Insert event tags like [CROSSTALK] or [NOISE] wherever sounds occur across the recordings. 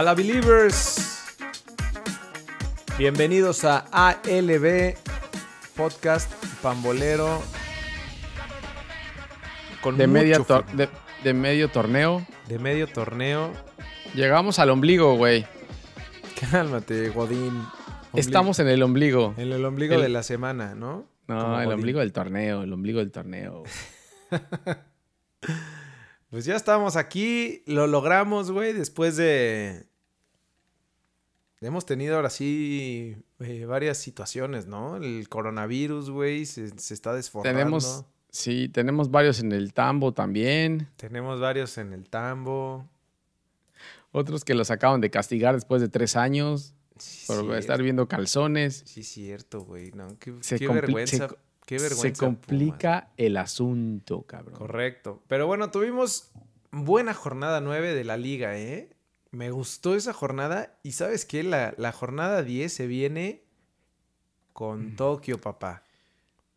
A la Believers. Bienvenidos a ALB Podcast Pambolero. Con De, media tor- de, de medio torneo. de medio torneo. Llegamos al ombligo, güey. Cálmate, Godín. Ombligo. Estamos en el ombligo. en el ombligo el- de la semana, ¿no? No, Como el Godín. ombligo del torneo, el ombligo del torneo. [LAUGHS] Pues ya estamos aquí, lo logramos, güey, después de... Hemos tenido ahora sí eh, varias situaciones, ¿no? El coronavirus, güey, se, se está desforrando. tenemos, sí, tenemos varios en el tambo también. Tenemos varios en el tambo. Otros que los acaban de castigar después de tres años Sí, por estar viendo calzones. Sí, cierto, güey. No, qué, vergüenza. se- qué vergüenza. Se Pumas. complica el asunto, cabrón. Correcto. Pero bueno, tuvimos buena jornada 9 de la liga, ¿eh? Me gustó esa jornada. Y ¿sabes qué? La, la jornada 10 se viene Mm. con Tokio, papá.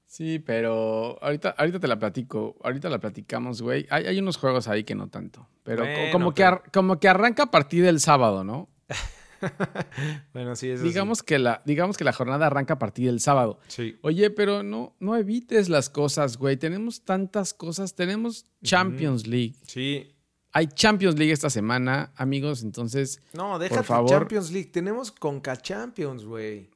Sí, pero ahorita, ahorita te la platico. Ahorita la platicamos, güey. Hay, hay unos juegos ahí que no tanto. Pero Bueno, como, que pero- como que arranca a partir del sábado, ¿no? [LAUGHS] bueno, sí, eso sí. Digamos que, la, digamos que la jornada arranca a partir del sábado. Sí. Oye, pero no, no evites las cosas, güey. Tenemos tantas cosas. Tenemos Champions League. Sí. Hay Champions League esta semana, amigos. Entonces, No, déjate favor. Champions League. Tenemos Conca Champions, güey.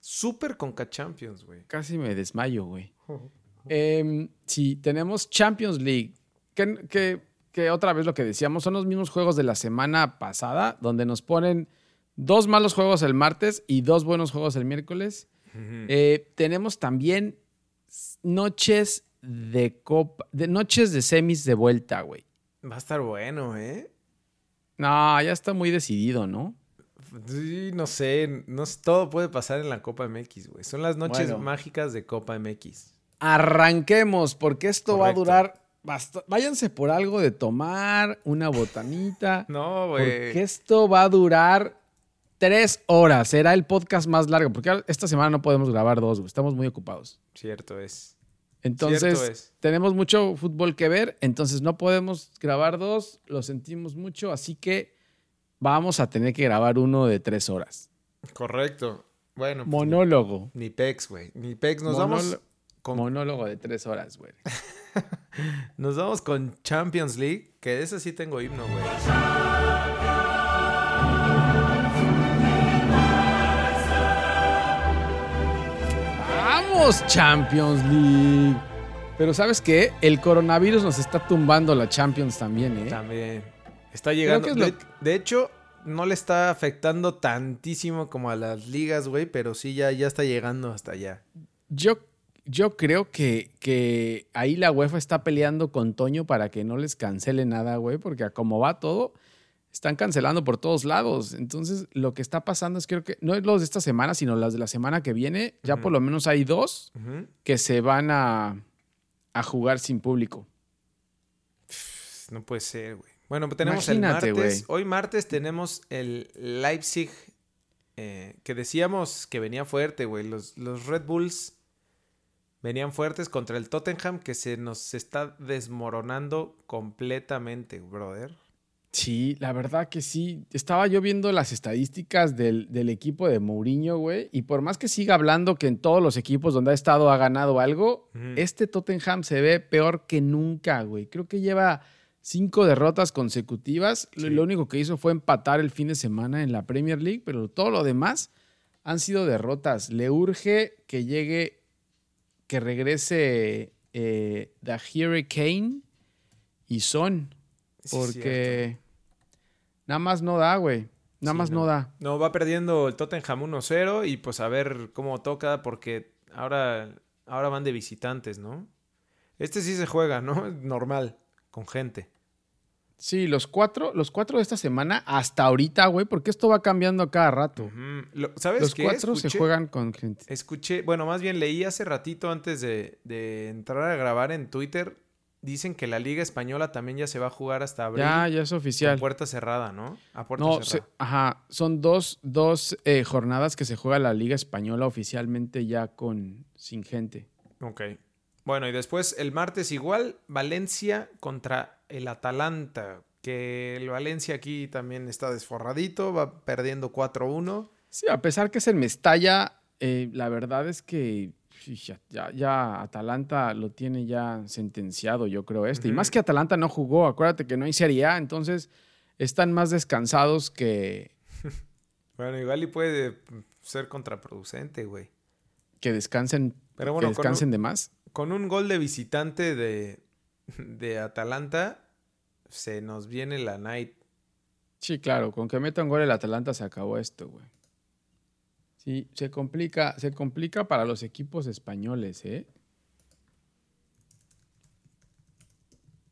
Super Conca Champions, güey. casi me desmayo, güey. [LAUGHS] Em, sí, tenemos Champions League. Que, que- que otra vez lo que decíamos, son los mismos juegos de la semana pasada, donde nos ponen dos malos juegos el martes y dos buenos juegos el miércoles. Eh, tenemos también noches de copa, de noches de semis de vuelta, güey. Va a estar bueno, ¿eh? No, ya está muy decidido, ¿no? Sí, no sé, no todo puede pasar en la Copa MX, güey. Son las noches Bueno. mágicas de Copa MX. Arranquemos, porque esto va a durar Váyanse por algo de tomar, una botanita. [LAUGHS] No, güey. Porque esto va a durar tres horas. Será el podcast más largo. Porque esta semana no podemos grabar dos, güey. Estamos muy ocupados. Cierto es. Entonces, tenemos mucho fútbol que ver. Entonces, no podemos grabar dos. Lo sentimos mucho. Así que vamos a tener que grabar uno de tres horas. Correcto. Bueno, pues, Monólogo. ni, ni Pex, güey. Ni Pex. Nos vamos con, Monólogo de tres horas, güey. [LAUGHS] nos vamos con Champions League, que de ese sí tengo himno, güey. ¡Vamos, Champions League! Pero ¿sabes qué? El coronavirus nos está tumbando la Champions también, ¿eh? También. Está llegando. es de, hecho, no le está afectando tantísimo como a las ligas, güey, pero sí ya, ya está llegando hasta allá. Yo, yo creo que, que ahí la UEFA está peleando con Toño para que no les cancele nada, güey, porque como va todo, están cancelando por todos lados. Entonces, lo que está pasando es creo que no es los de esta semana, sino las de la semana que viene. Ya por lo menos hay dos que se van a, a jugar sin público. No puede ser, güey. Bueno, tenemos el Imagínate, martes. güey. Hoy martes tenemos el Leipzig, eh, que decíamos que venía fuerte, güey. Los, los Red Bulls venían fuertes contra el Tottenham, que se nos está desmoronando completamente, brother. Sí, la verdad que sí. Estaba yo viendo las estadísticas del, del equipo de Mourinho, güey. Y por más que siga hablando que en todos los equipos donde ha estado ha ganado algo, este Tottenham se ve peor que nunca, güey. Creo que lleva cinco derrotas consecutivas. Lo único que hizo fue empatar el fin de semana en la Premier League, pero todo lo demás han sido derrotas. Le urge que llegue, que regrese eh, The Hurricane y Son. Sí. Porque nada más no da, güey. Nada Sí, más no. no. da. No, va perdiendo el Tottenham 1-0 y pues a ver cómo toca porque ahora, ahora van de visitantes, ¿no? Este sí se juega, ¿no? [LAUGHS] Normal, con gente. Sí, los cuatro, los cuatro de esta semana hasta ahorita, güey, porque esto va cambiando a cada rato. Ujú. Lo- ¿Sabes Los qué? cuatro se Escuché- juegan con gente. Escuché, bueno, más bien leí hace ratito antes de, de entrar a grabar en Twitter, dicen que la Liga Española también ya se va a jugar hasta abril Ya, ya es oficial. puerta cerrada, ¿no? A puerta No, se- cerrada. ajá, son dos, dos eh, jornadas que se juega la Liga Española oficialmente ya con sin gente. Ok. Bueno, y después el martes igual, Valencia contra el Atalanta. que el Valencia aquí también está desforradito, va perdiendo 4-1. Sí, a pesar que es el Mestalla, eh, la verdad es que ya, ya, Atalanta lo tiene ya sentenciado, yo creo, este. Y más que Atalanta no jugó, acuérdate que no hay Serie A, entonces están más descansados que... [LAUGHS] bueno, igual y puede ser contraproducente, güey. Que descansen, Pero bueno, que descansen de más. Con un gol de visitante de, de Atalanta, se nos viene la night. Sí, claro, con que meta un gol el Atalanta se acabó esto, güey. Sí, se complica, se complica para los equipos españoles, ¿eh?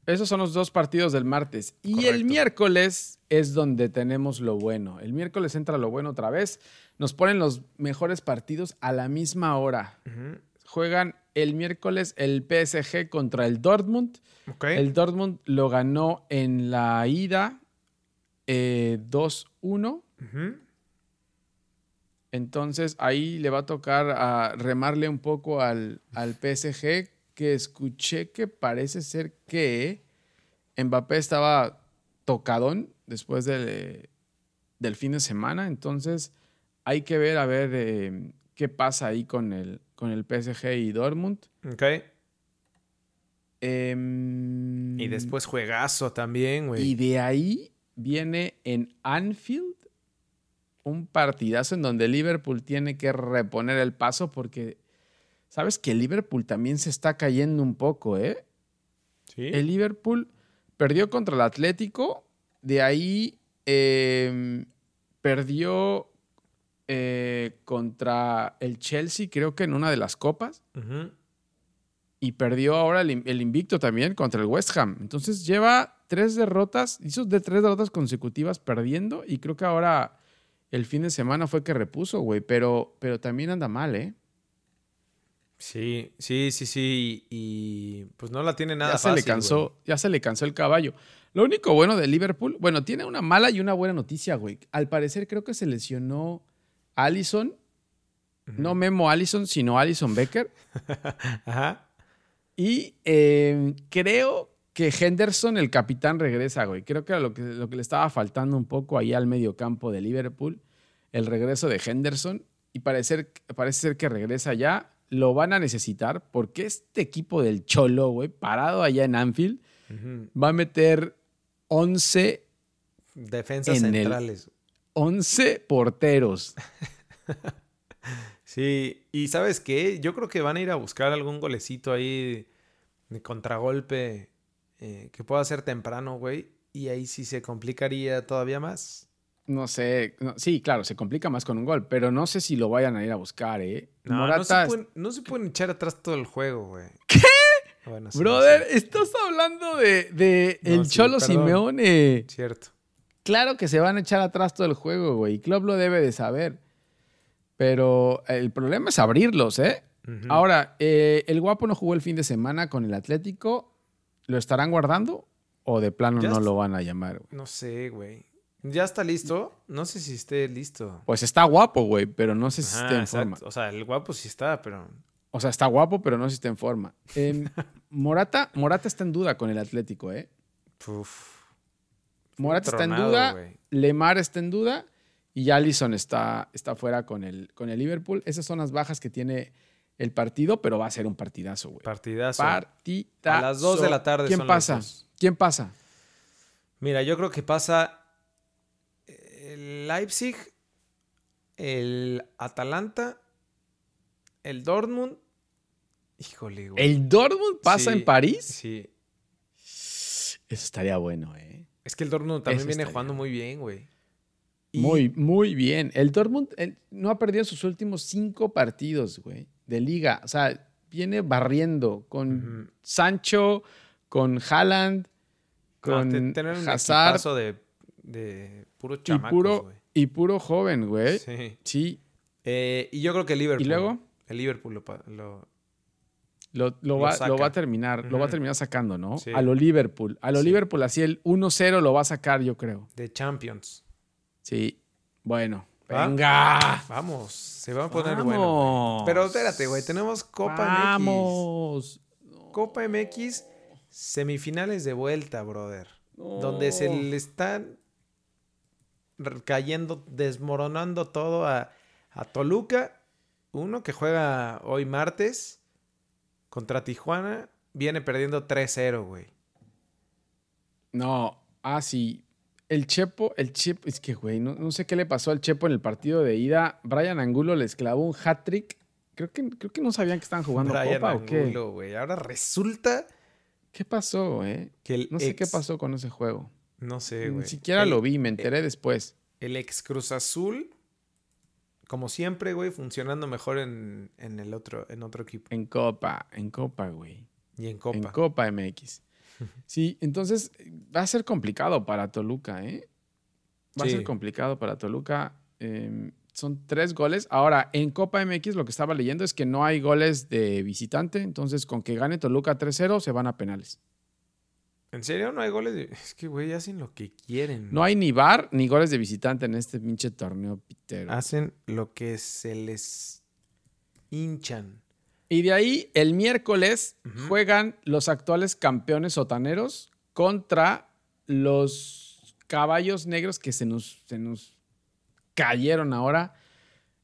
Esos son los dos partidos del martes. Y el miércoles es donde tenemos lo bueno. El miércoles entra lo bueno otra vez. Nos ponen los mejores partidos a la misma hora. Juegan el miércoles el PSG contra el Dortmund. El Dortmund lo ganó en la ida 2-1. Eh, entonces ahí le va a tocar a remarle un poco al, PSG, que escuché que parece ser que Mbappé estaba tocadón después del, fin de semana. Entonces hay que ver a ver eh, qué pasa ahí con el, con el PSG y Dortmund. Ok. Em, y después juegazo también, güey. Y de ahí viene en Anfield un partidazo en donde Liverpool tiene que reponer el paso porque sabes que Liverpool también se está cayendo un poco, ¿eh? Sí. El Liverpool perdió contra el Atlético, de ahí em, perdió eh, contra el Chelsea, creo que en una de las copas. Y perdió ahora el, el, invicto también contra el West Ham. Entonces lleva tres derrotas, hizo de tres derrotas consecutivas perdiendo y creo que ahora el fin de semana fue que repuso, güey, pero, pero también anda mal, ¿eh? Sí, sí, sí, sí. Y pues no la tiene nada ya fácil. Se le cansó, ya se le cansó el caballo. Lo único bueno de Liverpool, bueno, tiene una mala y una buena noticia, güey. Al parecer creo que se lesionó Allison. No Memo Allison, sino Allison Becker. [LAUGHS] Ajá. Y eh, creo que Henderson, el capitán, regresa, güey. Creo que era lo que, lo que le estaba faltando un poco ahí al medio campo de Liverpool, el regreso de Henderson. Y parece, parece ser que regresa ya. Lo van a necesitar porque este equipo del Cholo, güey, parado allá en Anfield, va a meter 11 defensas centrales. 11 porteros. sí, y ¿sabes qué? Yo creo que van a ir a buscar algún golecito ahí de contragolpe eh, que pueda ser temprano, güey. Y ahí sí se complicaría todavía más. No sé, sí, claro, se complica más con un gol, pero no sé si lo vayan a ir a buscar, ¿eh? No, no, se pueden, echar atrás todo el juego, güey. ¿Qué? Brother, estás hablando de, el Cholo Simeone. Cierto. Claro que se van a echar atrás todo el juego, güey. Club lo debe de saber. Pero el problema es abrirlos, ¿eh? Ahora, eh, el guapo no jugó el fin de semana con el Atlético ¿Lo estarán guardando o de plano no lo van a llamar? No sé, güey. ¿Ya está listo? No sé si esté listo. Pues está guapo, güey, pero no sé si esté en forma. O sea, el guapo sí está, pero... O sea, está guapo, pero no sé si está en forma. Em, [LAUGHS] Morata, Morata está en duda con el Atlético, ¿eh? Morata está en duda, Lemar está en duda y Allison está, está fuera con el, con el Liverpool. Esas son las bajas que tiene el partido, pero va a ser un partidazo, güey. Partidazo. Partidazo. A las 2 de la tarde. ¿Quién pasa? ¿Quién pasa? Mira, yo creo que pasa el Leipzig, el Atalanta, el Dortmund. Híjole, güey. ¿El Dortmund pasa en París? Sí. Eso estaría bueno, ¿eh? Es que el Dortmund también viene jugando muy bien, güey. Muy, muy bien. El Dortmund no ha perdido sus últimos cinco partidos, güey de liga. O sea, viene barriendo con Sancho, con Haaland, con tener un Hazard. de, de puro chamacos, y puro, y puro joven, güey. Sí. sí. Eh, y yo creo que el Liverpool. ¿Y luego? El Liverpool lo, lo, lo, va, lo, va, a terminar, lo va a terminar sacando, ¿no? A lo Liverpool. A lo Liverpool, así el 1-0 lo va a sacar, yo creo. De Champions. Sí. Bueno, Venga. Vamos, se va a poner bueno. Pero espérate, güey, tenemos Copa Vamos. MX. Copa MX, semifinales de vuelta, brother. donde se le están cayendo, desmoronando todo a, a Toluca. Uno que juega hoy martes contra Tijuana, viene perdiendo 3-0, güey. No, ah, sí. El Chepo, el Chepo, es que, güey, no, no, sé qué le pasó al Chepo en el partido de ida. Brian Angulo les clavó un hat-trick. Creo que, creo que no sabían que estaban jugando Brian Copa Angulo, o qué. güey. Ahora resulta ¿Qué pasó, eh? que el No sé ex- qué pasó con ese juego. No sé, Ni güey. siquiera El- lo vi, me enteré después. El ex Cruz Azul, como siempre, güey, funcionando mejor en, en el otro, en otro equipo. En Copa, en Copa, güey. Y en Copa. En Copa MX. [LAUGHS] Sí, entonces va a ser complicado para Toluca, ¿eh? Va a ser complicado para Toluca. Eh, son tres goles. Ahora, en Copa MX lo que estaba leyendo es que no hay goles de visitante. Entonces, con que gane Toluca 3-0, se van a penales. ¿En serio no hay goles? de- Es que, güey, hacen lo que quieren. No hay ni bar ni goles de visitante en este pinche torneo pitero. Hacen lo que se les hinchan. Y de ahí, el miércoles, juegan los actuales campeones sotaneros contra los caballos negros que se nos, se nos cayeron ahora.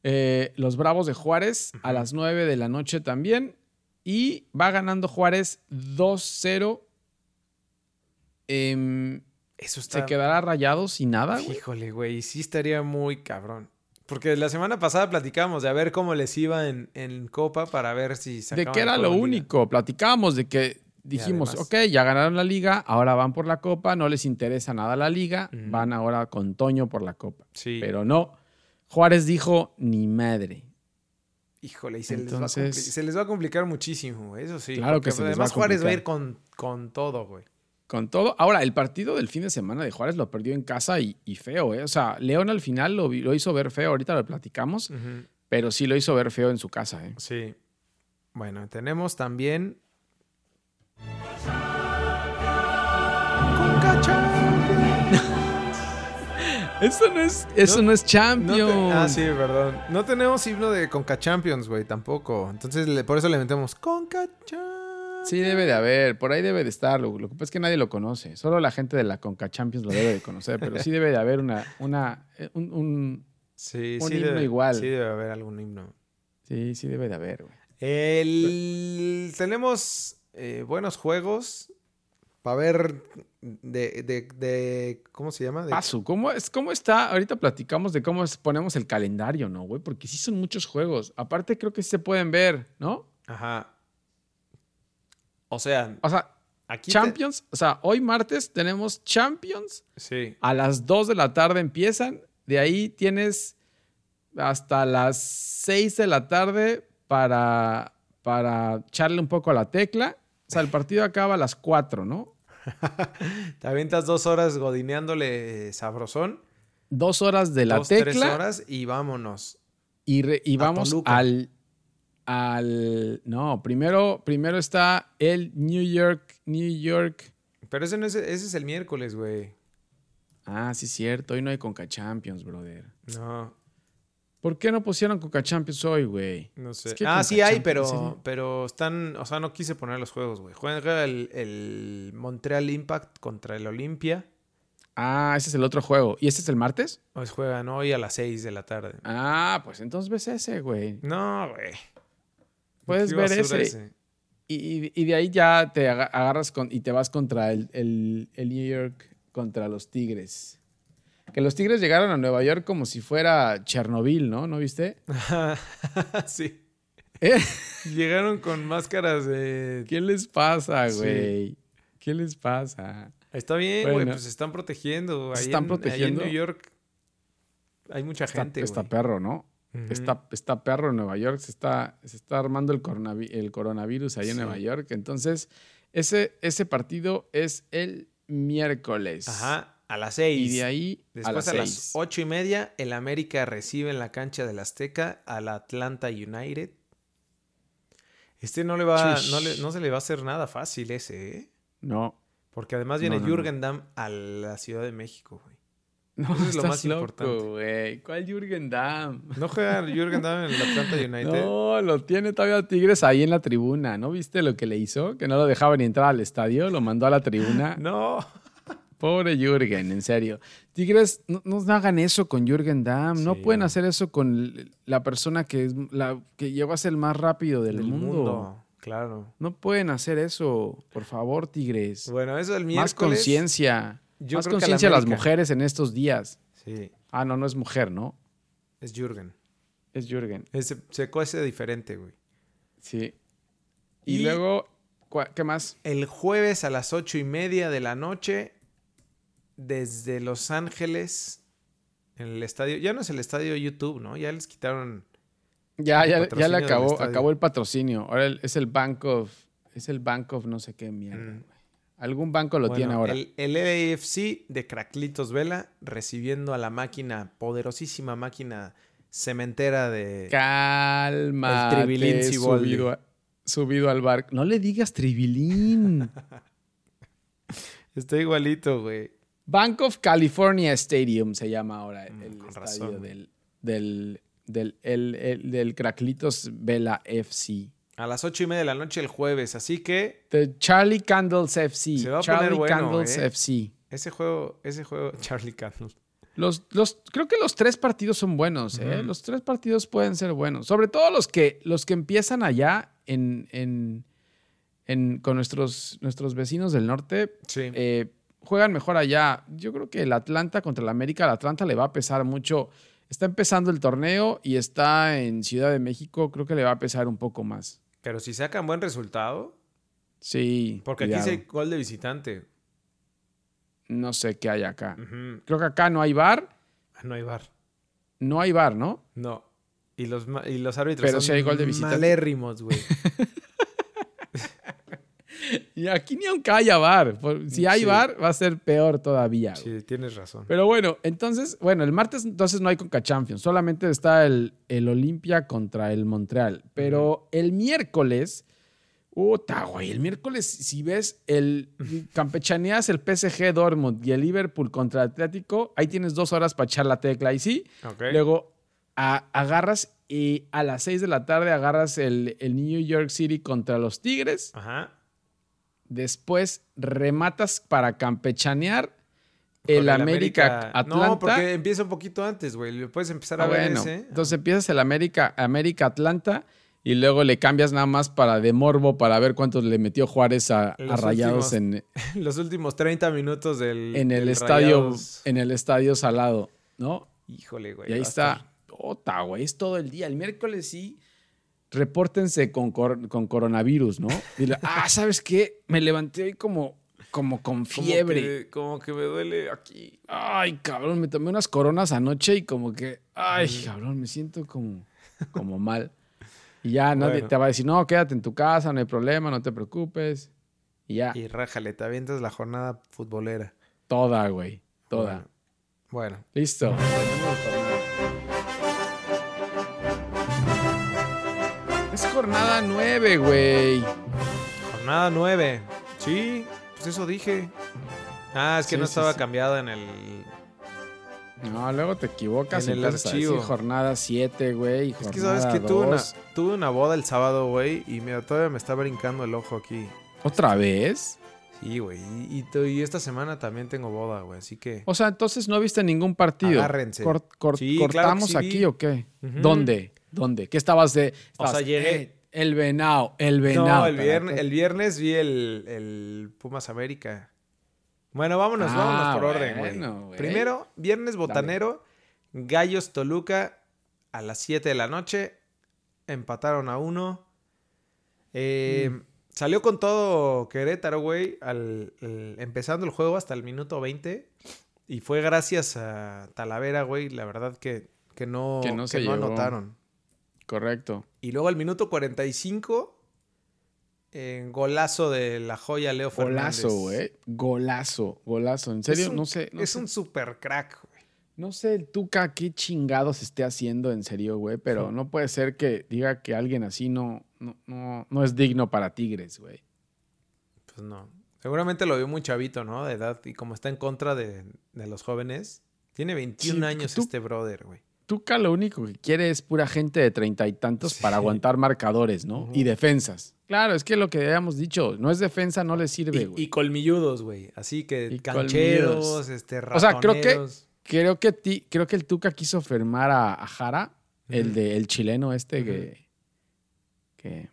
Eh, los Bravos de Juárez a las 9 de la noche también. Y va ganando Juárez 2-0. Em, Eso está... se quedará rayado sin nada, güey. Híjole, güey, sí estaría muy cabrón. Porque la semana pasada platicamos de a ver cómo les iba en, en Copa para ver si De sacaban que era lo único. Platicábamos de que dijimos, además- ok, ya ganaron la liga, ahora van por la copa, no les interesa nada la liga, van ahora con Toño por la copa. Sí. Pero no, Juárez dijo, ni madre. Híjole, y se, les va a Entonces- se les va a complicar muchísimo, güey, eso sí. Claro que se les además va a Juárez va a ir con, con todo, güey. Con todo. Ahora, el partido del fin de semana de Juárez lo perdió en casa y, y feo, ¿eh? O sea, León al final lo, hizo ver feo, ahorita lo platicamos, pero sí lo hizo ver feo en su casa, ¿eh? Sí. Bueno, tenemos también... [LAUGHS] Eso no es, eso no, No- es No Champions. te- Ah, sí, perdón. No tenemos himno de Conca Champions, güey, tampoco. Entonces, le- por eso le metemos Conca Champions. Sí, debe de haber, por ahí debe de estar. Lo, lo que pasa es que nadie lo conoce. Solo la gente de la Conca Champions lo debe de conocer, pero sí debe de haber una, una, eh, un, un- Sí, Un sí himno debe, igual. Sí debe haber algún himno. sí, sí debe de haber, güey. El- tenemos eh, buenos juegos para ver de, de, de- ¿Cómo se llama? De- Paso, ¿cómo, es, ¿cómo está? Ahorita platicamos de cómo ponemos el calendario, ¿no, güey? Porque sí son muchos juegos. Aparte creo que sí se pueden ver, ¿no? Ajá. O sea, O sea, aquí. te- Champions, o sea, hoy martes tenemos Champions. Sí. A las 2 de la tarde empiezan. De ahí tienes hasta las 6 de la tarde para, para echarle un poco a la tecla. O sea, el partido acaba a las 4, ¿no? [LAUGHS] Te avientas dos horas godineándole sabrosón. Dos horas de la dos, tres tecla horas y vámonos. y, re- y vamos Toluca. al, al... No, primero, primero está el New York, New York. Pero ese, no es, ese es el miércoles, güey. Ah, sí, cierto. Hoy no hay Conca Champions, brother. No, ¿Por qué no pusieron Conca Champions hoy, güey? no sé. Es que ah, Conca sí hay, pero, pero están. O sea, no quise poner los juegos, güey. Juega el, el Montreal Impact contra el Olimpia. Ah, ese es el otro juego. ¿Y este es el martes? Hoy juegan hoy a las 6 de la tarde. Ah, pues entonces ves ese, güey. No, güey. Puedes ver ese. Y, de ahí ya te aga- agarras con, y te vas contra el, el- el New York, contra los Tigres. Que los Tigres llegaron a Nueva York como si fuera Chernobyl, ¿no? ¿No viste? [LAUGHS] sí. ¿Eh? Llegaron con máscaras de. ¿Qué les pasa, Sí. güey? ¿Qué les pasa? Está bien, güey. Bueno. Pues se están protegiendo. Se Ahí están en- protegiendo. Ahí en New York hay mucha Está, gente, está perro, ¿no? Está, está perro en Nueva York, se está, se está armando el, coronavi- el coronavirus ahí en. Nueva York. Entonces, ese, ese partido es el miércoles. Ajá, a las 6. Y de ahí Después a las a, las seis. ocho y media, el América recibe en la cancha del Azteca al Atlanta United. Este no le va, no, le- no se le va a hacer nada fácil ese, ¿eh? No, Porque además viene No. Jürgen Damm a la Ciudad de México. No, Eso es lo más loco, importante. ¿Cuál Jürgen Damm? ¿No juega Jürgen Damm en el Atlanta United? No, lo tiene todavía Tigres ahí en la tribuna. ¿No viste lo que le hizo? Que no lo dejaba ni entrar al estadio, lo mandó a la tribuna. [LAUGHS] No. Pobre Jürgen, en serio. Tigres, no, no hagan eso con Jürgen Damm. No pueden hacer eso con la persona que, es la, que llegó a ser el más rápido del, Del mundo. Claro. No pueden hacer eso. Por favor, Tigres. Bueno, eso el Más miércoles. conciencia. Yo Más conciencia a las mujeres en estos días. Sí, Ah, no, no es mujer, ¿no? es Jürgen. Es Jürgen. Ese, se cuece diferente, güey. Sí. Y, Y- luego, ¿cuá- ¿qué más? El jueves a las ocho y media de la noche, desde Los Ángeles, en el estadio. Ya no es el estadio YouTube, ¿no? Ya les quitaron. Ya, ya, ya le acabó, acabó el patrocinio. Ahora el- es el Bank of. Es el Bank of no sé qué mierda. Mm. Algún banco lo Bueno, tiene ahora. El, el LAFC de Craclitos Vela recibiendo a la máquina, poderosísima máquina cementera de. Calma. El subido, a- subido al barco. No le digas Tribilín. [LAUGHS] Está igualito, güey. Bank of California Stadium se llama ahora el, Mm, el estadio razón. del, del, del, el- el- del Craclitos Vela FC. A las ocho y media de la noche el jueves. Así que The Charlie Candles FC. Se va a Charlie poner bueno, Candles ¿eh? FC. ese juego, ese juego, [LAUGHS] Charlie Candle. Los, los, creo que los tres partidos son buenos, ¿eh? Los tres partidos pueden ser buenos. Sobre todo los que, los que empiezan allá en, en, en- con nuestros, nuestros vecinos del norte. Sí. eh, juegan mejor allá. Yo creo que el Atlanta contra el América, el Atlanta le va a pesar mucho. Está empezando el torneo y está en Ciudad de México. Creo que le va a pesar un poco más. Pero si sacan buen resultado, Sí. porque cuidado. aquí dice gol de visitante. No sé qué hay acá. Creo que acá no hay bar. Ah, No hay bar. No hay bar, ¿no? No. Y los, y los árbitros Pero son sí hay gol de visitante. malérrimos, güey. [LAUGHS] Y aquí ni aunque haya bar. Si hay Sí. bar, va a ser peor todavía. güey. sí, tienes razón. Pero bueno, entonces, bueno, el martes entonces no hay Conca Champions. Solamente está el, el Olimpia contra el Montreal. Pero el miércoles, puta, güey, el miércoles, si ves el [LAUGHS] campechaneas el PSG Dortmund y el Liverpool contra el Atlético, ahí tienes dos horas para echar la tecla. Y sí. Luego a- agarras y a las 6 de la tarde agarras el, el New York City contra los Tigres. Ajá. Después rematas para campechanear el, América, Atlanta. No, porque empieza un poquito antes, güey. Puedes empezar a Ah, ver bueno, ese. entonces empiezas el América, América Atlanta y luego le cambias nada más para de morbo para ver cuántos le metió Juárez a, a Rayados en, [LAUGHS] Los últimos 30 minutos del. en el del estadio Rayados. en el estadio Salado, ¿no? Híjole, güey. Y ahí a está. Ota, güey, es todo el día. El miércoles sí, repórtense con, cor- con coronavirus, ¿no? Dile, [LAUGHS] ah, ¿sabes qué? Me levanté hoy como, como con Como fiebre. que- Como que, me duele aquí. Ay, cabrón, me tomé unas coronas anoche y como que, ay, cabrón, me siento como, como mal. Y ya nadie Bueno. te va a decir, no, quédate en tu casa, no hay problema, no te preocupes. Y ya, Y rájale, te avientas la jornada futbolera. toda, güey, toda. Bueno. Bueno, Listo. Jornada. Es jornada nueve, güey. jornada 9. Sí, pues eso dije. Ah, es que Sí, no sí, estaba sí. cambiada en el. No, luego te equivocas En el archivo. jornada 7, güey. Es que sabes que tuve una, tuve una boda el sábado, güey, y mira, todavía me está brincando el ojo aquí. ¿Otra vez? Sí, güey. Y, y to- y esta semana también tengo boda, güey. Así que. O sea, entonces no viste ningún partido. Agárrense. Cor- cor- Sí, claro que ¿Cortamos aquí vi. o qué? ¿Dónde? ¿Dónde? ¿Qué estabas de...? O sea, estabas, llegué- eh, el venado, el venado. No, el viernes, el viernes vi el, el Pumas América. Bueno, vámonos, Ah, vámonos por orden, güey. bueno. Primero, viernes botanero, Gallos Toluca a las 7 de la noche. Empataron a uno. Eh, Mm. Salió con todo Querétaro, güey, al, empezando el juego hasta el minuto 20. Y fue gracias a Talavera, güey, la verdad que, que no, Que no se no anotaron. Correcto. Y luego al minuto 45, eh, golazo de la joya Leo Fernández. Golazo, güey. Golazo, golazo. En serio, un- no sé. No es sé, un super crack, güey. no sé el Tuca qué chingados esté haciendo en serio, güey. Pero no puede ser que diga que alguien así no, no, no, no es digno para Tigres, güey. Pues no. Seguramente lo vio muy chavito, ¿no? De edad. Y como está en contra de, de los jóvenes. Tiene 21 Sí, años tú- este brother, güey. Tuca lo único que quiere es pura gente de treinta y tantos para aguantar marcadores, ¿no? Y defensas. Claro, es que lo que habíamos dicho, no es defensa, no le sirve, Y, güey. y colmilludos, güey. Así que Y cancheros, este, O sea, creo que-. Creo que, ti, creo que el Tuca quiso firmar a, a Jara, el, de, el chileno este que, que,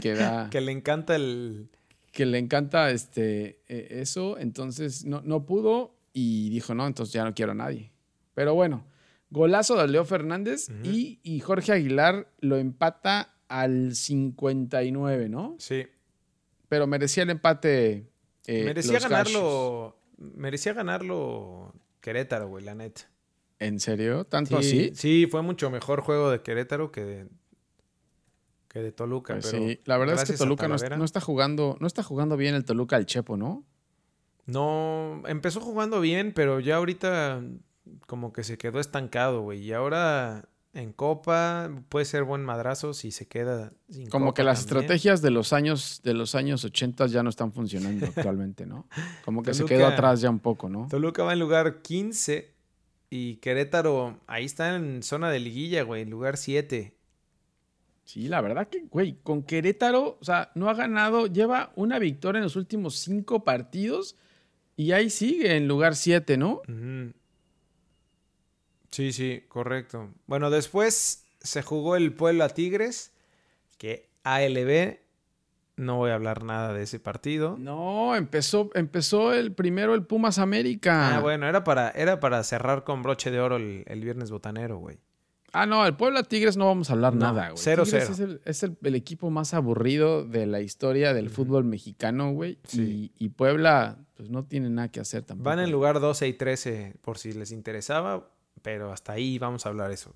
que da... [LAUGHS] Que le encanta el... que le encanta este, eh, eso, entonces no, no pudo y dijo, no, entonces ya no quiero a nadie. Pero bueno, golazo de Leo Fernández y, y Jorge Aguilar lo empata al 59, ¿no? Sí. Pero merecía el empate. eh, merecía los ganarlo... Merecía ganarlo Querétaro, güey, la neta. ¿En serio? ¿Tanto sí, así? Sí, fue mucho mejor juego de Querétaro que de, que de Toluca. Pues pero sí, la verdad es que Toluca no está jugando, no está jugando bien el Toluca al Chepo, ¿no? No, empezó jugando bien, pero ya ahorita como que se quedó estancado, güey. Y ahora en Copa puede ser buen madrazo si se queda sin Como Copa que las también. estrategias de los años de los años 80 ya no están funcionando [LAUGHS] actualmente, ¿no? Como que se quedó atrás ya un poco, ¿no? Toluca va en lugar 15 y Querétaro ahí está en zona de liguilla, güey, en lugar 7. Sí, la verdad que, güey, con Querétaro, o sea, no ha ganado, lleva una victoria en los últimos cinco partidos y ahí sigue en lugar 7, ¿no? Ujú. Sí, sí, correcto. Bueno, después se jugó el Puebla Tigres, que ALB, no voy a hablar nada de ese partido. No, empezó, empezó el primero el Pumas América. Ah, bueno, era para, era para cerrar con broche de oro el, el viernes botanero, güey. Ah, no, el Puebla Tigres no vamos a hablar No, nada, güey. cero, Tigres cero. Es, el, es el- el equipo más aburrido de la historia del fútbol mexicano, güey. Sí. Y, y Puebla, pues no tiene nada que hacer tampoco. Van en lugar 12 y 13 por si les interesaba, pero hasta ahí vamos a hablar eso.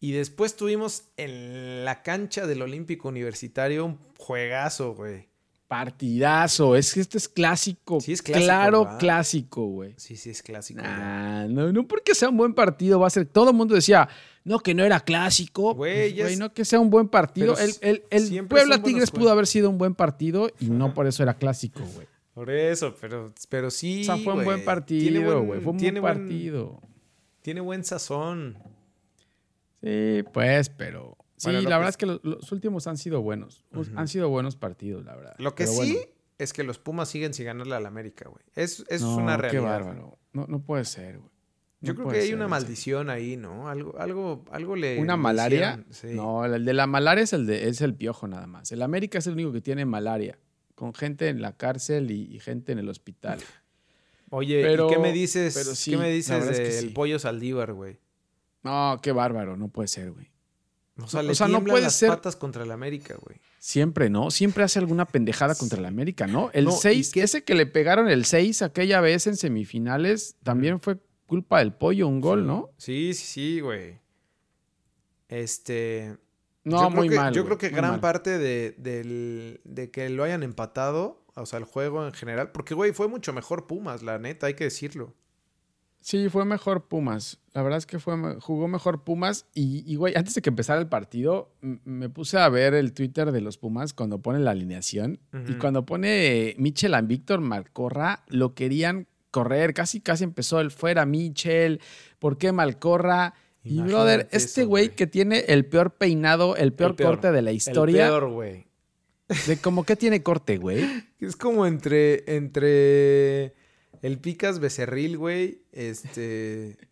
Y después tuvimos en la cancha del Olímpico Universitario un juegazo, güey. Partidazo. Es que este es clásico. Sí, es clásico, Claro, clásico, güey. Sí, sí, es clásico. Nah, no, no porque sea un buen partido va a ser. Todo el mundo decía, no, que no era clásico. Güey, ya Güey, es- no que sea un buen partido. El, el- el Puebla Tigres pudo haber sido un buen partido y no por eso era clásico, güey. Por eso, pero, pero sí. o sea, fue un buen partido, güey. Fue un buen- partido. Tiene buen sazón. Sí, pues, pero. Sí, Bueno, la verdad es- que los, los últimos han sido buenos. Han sido buenos partidos, la verdad. Lo que Pero sí bueno. es que los Pumas siguen sin ganarle al América, güey. Es, No, es una Qué realidad. bárbaro. No, no puede ser, güey. Yo No creo que hay ser, una maldición ahí, ¿no? Algo, algo, algo le. ¿Una malaria? sí. No, el de la malaria es el, de, es el piojo nada más. El América es el único que tiene malaria, con gente en la cárcel y, y gente en el hospital. Oye, Pero- ¿y qué me dices? sí, ¿Qué me dices es que del sí. pollo Saldívar, güey? No, qué bárbaro, no puede ser, güey. O sea, No, le o sea, no puede las ser- patas contra el América, güey. Siempre, ¿no? Siempre hace alguna pendejada contra el América, ¿no? El No, ¿y 6, qué? ese que le pegaron el 6 aquella vez en semifinales, también fue culpa del pollo, un gol. ¿no? Sí, sí, sí, güey. Este. No, yo creo muy que, mal. Yo güey, creo que gran mal. parte de, de que lo hayan empatado, o sea, el juego en general, porque, güey, fue mucho mejor Pumas, la neta, hay que decirlo. Sí, fue mejor Pumas. La verdad es que fue, jugó mejor Pumas. Y, y, güey, antes de que empezara el partido, me puse a ver el Twitter de los Pumas cuando pone la alineación. Y cuando pone Michel and Víctor Malcorra, lo querían correr. Casi, casi empezó el fuera Michel. ¿Por qué Malcorra? Y, brother, este eso, güey que tiene el peor peinado, el peor, peor. corte de la historia. El peor, güey. De como que tiene corte, güey. Es como entre, entre el Picas Becerril, güey, este... [LAUGHS]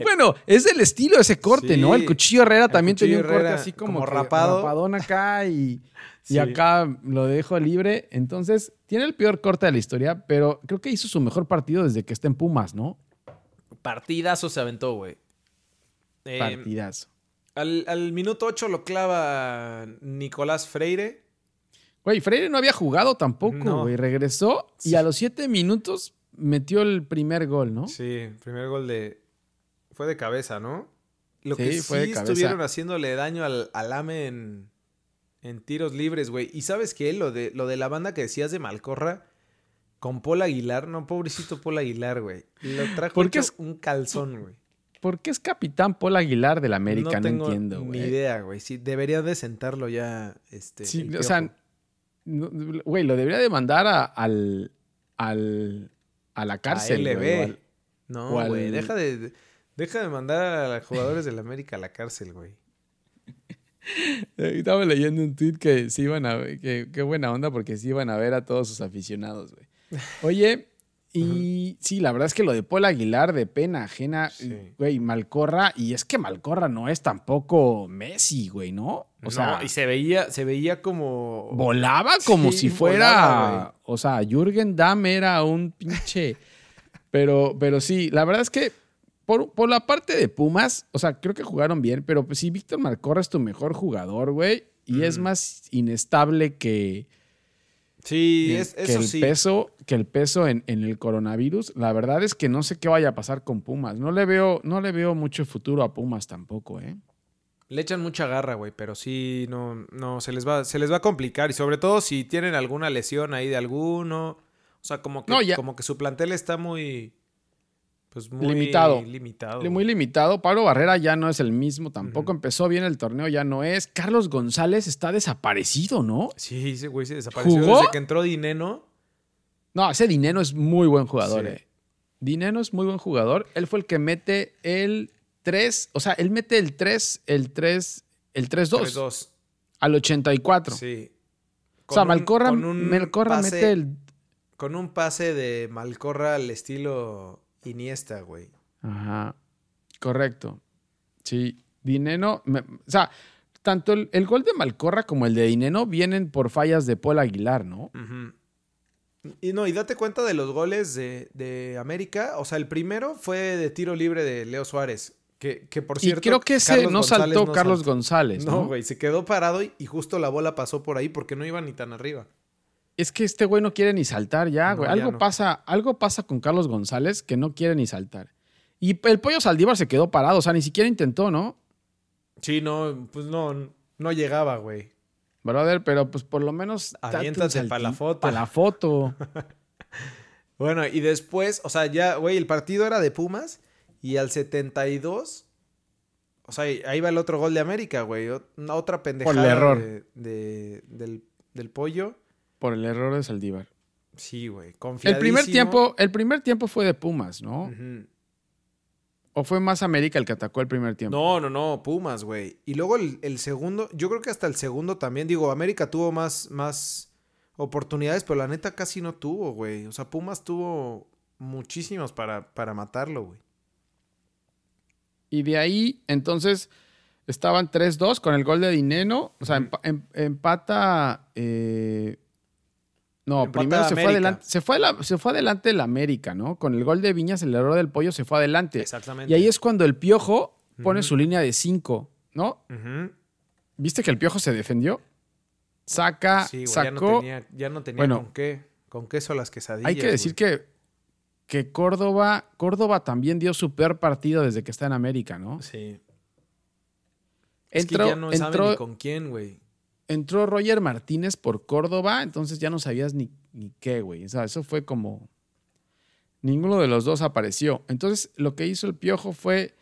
Bueno, es el estilo ese corte, Sí. ¿no? El cuchillo Herrera El también tenía un corte así como, como rapado. rapadón acá y, y [LAUGHS] acá lo dejo libre. Entonces, tiene el peor corte de la historia, pero creo que hizo su mejor partido desde que está en Pumas, ¿no? Partidazo se aventó, güey. Eh, Partidazo. al, al minuto 8 lo clava Nicolás Freire. Güey, Freire no había jugado tampoco, No. güey. Regresó y Sí. a los siete minutos metió el primer gol, ¿no? Sí, primer gol de... Fue de cabeza, ¿no? Lo que Sí, sí fue de cabeza. estuvieron haciéndole daño al, al AME en, en tiros libres, güey. Y ¿sabes qué? Lo de, lo de la banda que decías de Malcorra con Paul Aguilar. No, pobrecito Paul Aguilar, güey. Lo trajo ¿Por qué hecho es- un calzón, güey. ¿Por qué es capitán Paul Aguilar del América? No, tengo entiendo, ni güey. idea, güey. Sí, debería de sentarlo ya, este... Sí, o sea, no- güey, lo debería de mandar a, al, al, a la cárcel. a LB. al- No, al- güey, deja de, deja de mandar a los jugadores del América a la cárcel, güey. [LAUGHS] Estaba leyendo un tweet que se iban a ver, que qué buena onda porque se iban a ver a todos sus aficionados, güey. [LAUGHS] Oye, y sí, la verdad es que lo de Paul Aguilar de pena ajena, güey, Malcorra, y es que Malcorra no es tampoco Messi, güey, ¿no? O sea, y se veía, se veía como. Volaba como si fuera. o sea, Jürgen Damm era un pinche. pero, pero sí, la verdad es que por, por, la parte de Pumas, o sea, creo que jugaron bien, pero pues si Víctor Malcorra es tu mejor jugador, güey, y es más inestable que Sí, es, que el Peso, que el peso en, el coronavirus, la verdad es que no sé qué vaya a pasar con Pumas. No le veo, no le veo mucho futuro a Pumas tampoco, ¿eh? Le echan mucha garra, güey, pero sí, no, no, se les va, se les va a complicar. Y sobre todo si tienen alguna lesión ahí de alguno. O sea, como que, como que su plantel está muy, pues muy limitado. limitado. Muy limitado. Pablo Barrera ya no es el mismo tampoco. Empezó bien el torneo, ya no es. Carlos González está desaparecido, ¿no? Sí, ese güey se desapareció desde que entró Dineno. No, ese Dineno es muy buen jugador, eh. Dineno es muy buen jugador. Él fue el que mete el 3, o sea, él mete el 3, el 3, el 3-2. Al 84. Sí. o sea, Malcorra, Malcorra mete el... Con un pase de Malcorra al estilo Iniesta, güey. Ajá. Correcto. Sí. Dineno. o sea, tanto el, gol de Malcorra como el de Dineno vienen por fallas de Paul Aguilar, ¿no? Y no, y date cuenta de los goles de, América. O sea, el primero fue de tiro libre de Leo Suárez. Que, que por cierto. Y creo que ese no saltó Carlos González. No, güey, se quedó parado y, y, justo la bola pasó por ahí porque no iba ni tan arriba. Es que este güey no quiere ni saltar ya, güey. algo, pasa, algo pasa con Carlos González que no quiere ni saltar. Y el pollo Saldívar se quedó parado, o sea, ni siquiera intentó, ¿no? Sí, no, pues no, no llegaba, güey. Brother, pero pues por lo menos. Aviéntate para la foto. Para la foto. bueno, y después, o sea, ya, güey, el partido era de Pumas y al 72. O sea, ahí va el otro gol de América, güey. Otra pendejada por el error. del, del pollo. Por el error de Saldívar. Sí, güey. El primer tiempo, el primer tiempo fue de Pumas, ¿no? ¿O fue más América el que atacó el primer tiempo? No, no, no, Pumas, güey. Y luego el, segundo, yo creo que hasta el segundo también, digo, América tuvo más, más oportunidades, pero la neta casi no tuvo, güey. O sea, Pumas tuvo muchísimas para, para matarlo, güey. Y de ahí, entonces, estaban 3-2 con el gol de Dineno. O sea, em, empata eh, no, primero se fue, adelante, se, fue se fue adelante el América, ¿no? Con el gol de Viñas, el error del pollo se fue adelante. Exactamente. Y ahí es cuando el Piojo pone su línea de 5, ¿no? ¿Viste que el Piojo se defendió? Saca, sacó. Ya no tenía, con qué. Con queso las quesadillas. Hay que decir que, que Córdoba, Córdoba también dio su peor partido desde que está en América, ¿no? Sí. Entró, es que ya no sabe ni con quién, güey entró Roger Martínez por Córdoba, entonces ya no sabías ni, ni qué, güey. O sea, eso fue como... Ninguno de los dos apareció. Entonces, lo que hizo el Piojo fue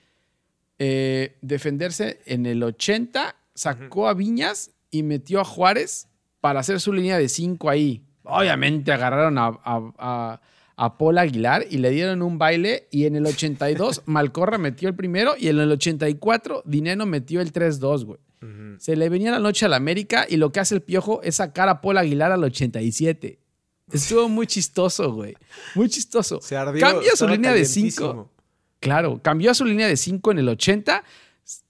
eh, defenderse en el 80, sacó a Viñas y metió a Juárez para hacer su línea de 5 ahí. Obviamente agarraron a, a, a, Paul Aguilar y le dieron un baile. Y en el 82, [LAUGHS] Malcorra metió el primero. Y en el 84, Dineno metió el 3-2, güey. Se le venía la noche al América y lo que hace el piojo es sacar a Paul Aguilar al 87. Estuvo [LAUGHS] muy chistoso, güey. Muy chistoso. Se ardió, Cambia su línea de 5. Claro, cambió su línea de 5 en el 80.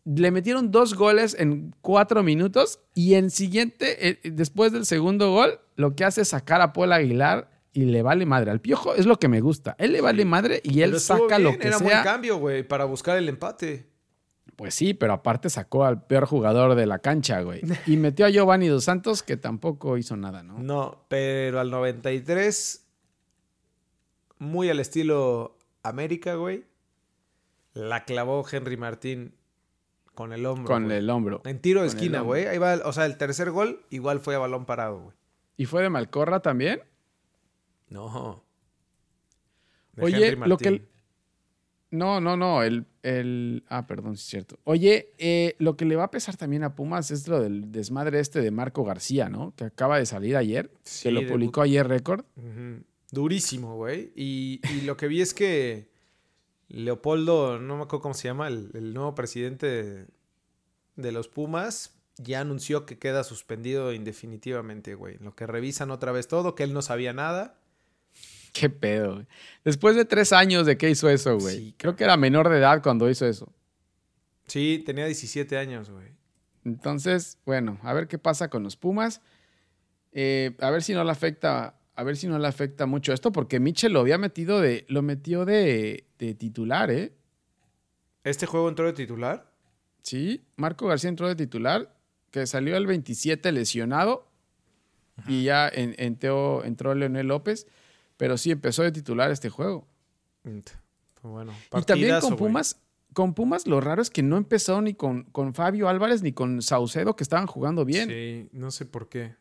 Le metieron dos goles en cuatro minutos y en siguiente, eh, después del segundo gol, lo que hace es sacar a Paul Aguilar y le vale madre. Al piojo es lo que me gusta. Él le vale madre y él saca lo que Era sea. Era buen cambio, güey, para buscar el empate. Pues sí, pero aparte sacó al peor jugador de la cancha, güey. [LAUGHS] Y metió a Giovanni Dos Santos, que tampoco hizo nada, ¿no? No, pero al 93, muy al estilo América, güey, la clavó Henry Martín con el hombro. Con el hombro. En tiro de esquina, güey. Ahí va, o sea, el tercer gol igual fue a balón parado, güey. ¿Y fue de Malcorra también? No. Oye, lo que, no, no, no. El, el, ah, perdón, sí es cierto. Oye, eh, lo que le va a pesar también a Pumas es lo del desmadre este de Marco García, ¿no? Que acaba de salir ayer. que lo publicó ayer Récord. Durísimo, güey. Y, lo que vi es que Leopoldo, no me acuerdo cómo se llama, el, nuevo presidente de, los Pumas, ya anunció que queda suspendido indefinitivamente, güey. Lo que revisan otra vez todo, que él no sabía nada. Qué pedo, güey. Después de tres años de que hizo eso, güey. Sí, Creo que era menor de edad cuando hizo eso. Sí, tenía 17 años, güey. Entonces, bueno, a ver qué pasa con los Pumas. Eh, a ver si no le afecta, a ver si no le afecta mucho esto, porque Mitchell lo había metido de, lo metió de, de titular, ¿eh? ¿Este juego entró de titular? Sí, Marco García entró de titular, que salió el 27 lesionado y ya en, entró, entró Leonel López, pero sí empezó de titular este juego. Bueno, y también con. Pumas, con Pumas lo raro es que no empezó ni con, con Fabio Álvarez ni con Saucedo, que estaban jugando bien. Sí, no sé por qué.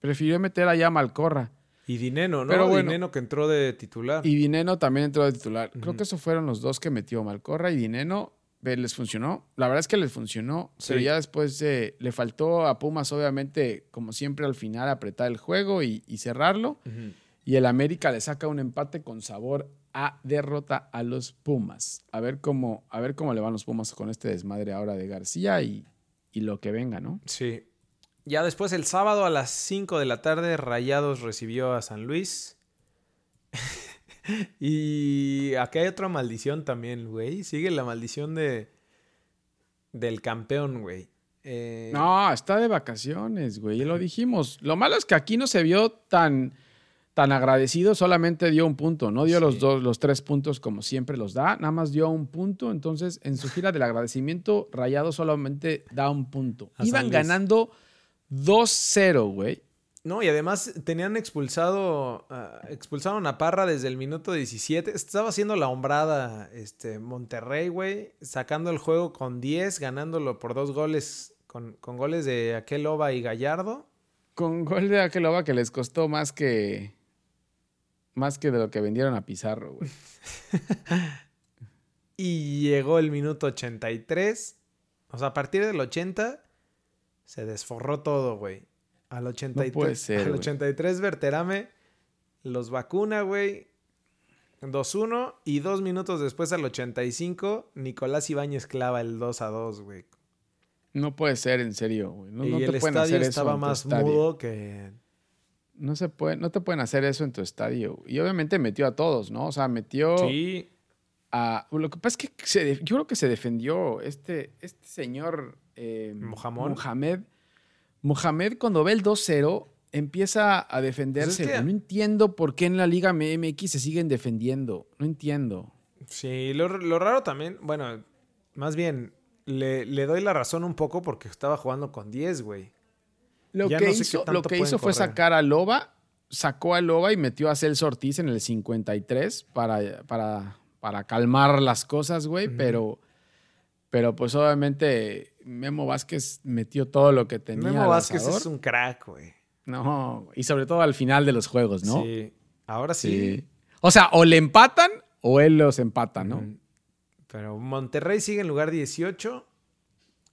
Prefirió meter allá a Malcorra. Y Dineno, ¿no? Pero bueno. Dineno que entró de titular. Y Dineno también entró de titular. Creo que esos fueron los dos que metió Malcorra y Dineno. Les funcionó. La verdad es que les funcionó. Pero ya después eh, le faltó a Pumas, obviamente, como siempre, al final apretar el juego y, y cerrarlo. Y el América le saca un empate con sabor a derrota a los Pumas. A ver cómo, a ver cómo le van los Pumas con este desmadre ahora de García y, y lo que venga, ¿no? Sí. Ya después el sábado a las 5 de la tarde, Rayados recibió a San Luis. [LAUGHS] y acá hay otra maldición también, güey. Sigue la maldición de del campeón, güey. Eh, No, está de vacaciones, güey. Lo dijimos. Lo malo es que aquí no se vio tan, tan agradecido, solamente dio un punto. No dio Sí. los dos, los tres puntos como siempre los da, nada más dio un punto. Entonces, en su gira del agradecimiento, Rayado solamente da un punto. A Iban ganando 2-0, güey. No, y además tenían expulsado, ah, expulsaron a Parra desde el minuto 17. Estaba haciendo la hombrada este, Monterrey, güey, sacando el juego con 10, ganándolo por dos goles, con, con goles de Aqueloba y Gallardo. Con gol de Aqueloba que les costó más que. Más que de lo que vendieron a Pizarro, güey. [LAUGHS] Y llegó el minuto 83. O sea, a partir del 80 se desforró todo, güey. Al 83, puede ser, al güey. 83 Verterame los vacuna, güey. 2-1 y dos minutos después al 85 Nicolás Ibáñez clava el 2 a 2, güey. No puede ser, en serio, güey. No, y no el te pueden estadio hacer estaba más mudo que No se puede, no te pueden hacer eso en tu estadio. Y obviamente metió a todos, ¿no? O sea, metió Sí, a. Lo que pasa es que se yo creo que se defendió este, este señor eh. Mohamed. Mohamed, cuando ve el 2-0, empieza a defenderse. Pues que- No entiendo por qué en la Liga MX se siguen defendiendo. No entiendo. Sí, lo, lo raro también, bueno, más bien le, le doy la razón un poco porque estaba jugando con 10, güey. Lo Ya que no sé qué hizo, lo que hizo fue correr. sacar a Loba, sacó a Loba y metió a Celso Ortiz en el 53 para, para, para calmar las cosas, güey. Pero, pero pues obviamente Memo Vázquez metió todo lo que tenía. Memo Vázquez es un crack, güey. No, y sobre todo al final de los juegos, ¿no? Sí. Ahora sí. Sí. O sea, o le empatan o él los empata, ¿no? Mm. Pero Monterrey sigue en lugar 18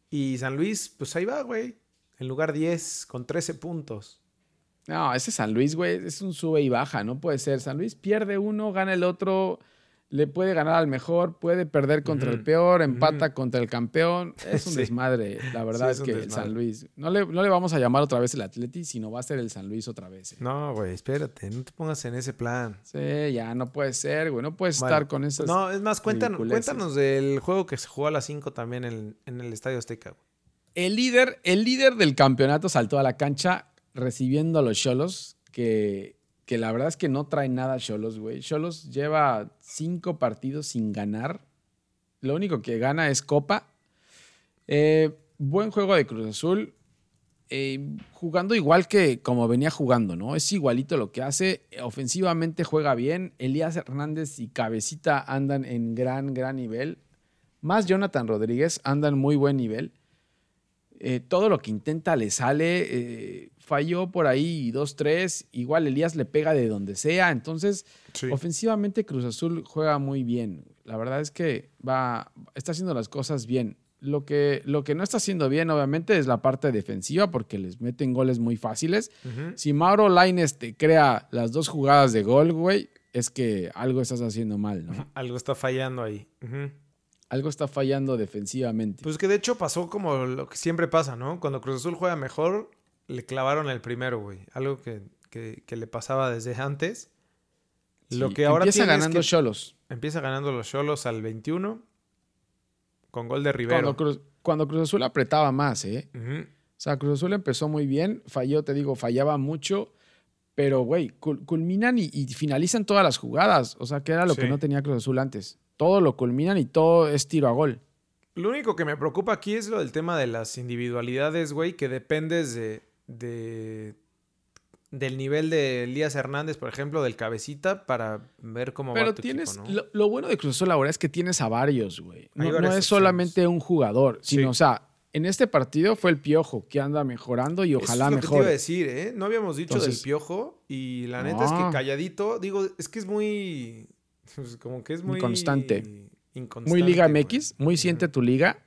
y San Luis, pues ahí va, güey. En lugar 10 con 13 puntos. No, ese San Luis, güey, es un sube y baja, no puede ser. San Luis pierde uno, gana el otro, le puede ganar al mejor, puede perder contra el peor, empata contra el campeón. Es un [LAUGHS] Sí. desmadre, la verdad Sí, es, que el. San Luis. No le, no le vamos a llamar otra vez el Atleti, sino va a ser el San Luis otra vez. eh. No, güey, espérate, no te pongas en ese plan. Sí, ya no puede ser, güey, no puedes estar con esas. No, es más, cuéntanos, cuéntanos del juego que se jugó a las 5 también en, en el Estadio Azteca. güey. El líder, el líder del campeonato saltó a la cancha recibiendo a los Cholos, que, que la verdad es que no trae nada Cholos, güey. Cholos lleva cinco partidos sin ganar. Lo único que gana es Copa. Eh, buen juego de Cruz Azul. eh, jugando igual que como venía jugando, ¿no? Es igualito lo que hace. Ofensivamente juega bien. Elías Hernández y Cabecita andan en gran, gran nivel. Más Jonathan Rodríguez anda en muy buen nivel. Eh, todo lo que intenta le sale. eh, falló por ahí 2-3. Igual Elías le pega de donde sea. Entonces, ofensivamente Cruz Azul juega muy bien. La verdad es que va, está haciendo las cosas bien. Lo que, lo que no está haciendo bien, obviamente, es la parte defensiva, porque les meten goles muy fáciles. Si Mauro Laines te crea las dos jugadas de gol, güey, es que algo estás haciendo mal, ¿no? [LAUGHS] Algo está fallando ahí. Algo está fallando defensivamente. Pues que de hecho pasó como lo que siempre pasa, ¿no? Cuando Cruz Azul juega mejor, le clavaron el primero, güey. Algo que, que- que le pasaba desde antes. Lo que ahora empieza es ganando que Cholos. empieza ganando los Cholos al 21 con gol de Rivero. Cuando Cruz, cuando Cruz Azul apretaba más, ¿eh? O sea, Cruz Azul empezó muy bien, falló, te digo, fallaba mucho, pero, güey, cul- culminan y, y finalizan todas las jugadas. O sea, que era lo que no tenía Cruz Azul antes. Todo lo culminan y todo es tiro a gol. Lo único que me preocupa aquí es lo del tema de las individualidades, güey, que dependes de, de- del nivel de Elías Hernández, por ejemplo, del cabecita, para ver cómo Pero va tu tienes, equipo, ¿no? lo, lo bueno de Cruz Azul ahora es que tienes a varios, güey. No, es solamente un jugador, sino, Sí. o sea, en este partido fue el Piojo que anda mejorando y Eso ojalá es lo que te iba a decir, ¿eh? No habíamos dicho Entonces- del piojo y la neta es que calladito, digo, es que es muy, pues, como que es muy... Inconstante, muy Liga güey. MX, muy siente tu liga.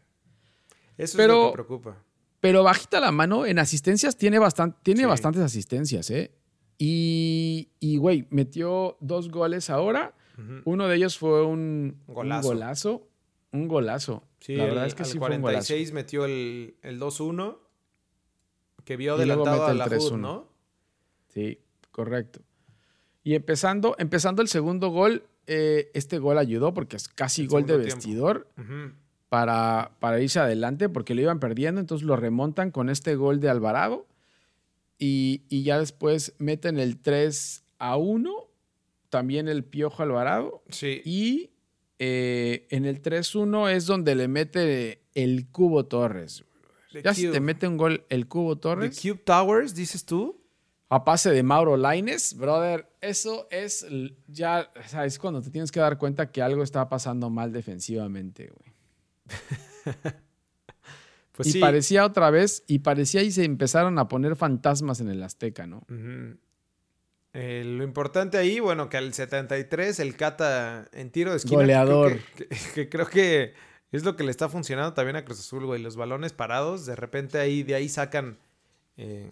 Eso es Pero- lo que preocupa. Pero bajita la mano, en asistencias tiene, bastan- tiene Sí. bastantes asistencias, ¿eh? Y, y, güey, metió dos goles ahora. Uno de ellos fue un un Golazo. golazo. Un golazo. Sí, la verdad el- es que al sí fue un golazo. 46 metió el, el 2-1 que vio adelantado a el la 3-1. HUD, ¿no? Sí, correcto. Y empezando, empezando el segundo gol, eh, este gol ayudó porque es casi El gol de vestidor para, para irse adelante porque lo iban perdiendo, entonces lo remontan con este gol de Alvarado y, y ya después meten el 3 a 1, también el Piojo Alvarado Sí. y eh, en el 3-1 es donde le mete el Cubo Torres. The Ya si te Cube. mete un gol el Cubo The Torres, Cube Towers, dices tú. A pase de Mauro Laines, brother, eso es ya, o sea, es cuando te tienes que dar cuenta que algo está pasando mal defensivamente, güey. [LAUGHS] Pues y sí. parecía otra vez, y parecía y se empezaron a poner fantasmas en el Azteca, ¿no? Eh, lo importante ahí, bueno, que al 73 el Cata en tiro de esquina. Goleador. que- que creo que es lo que le está funcionando también a Cruz Azul, güey. Los balones parados, de repente ahí, de ahí sacan eh,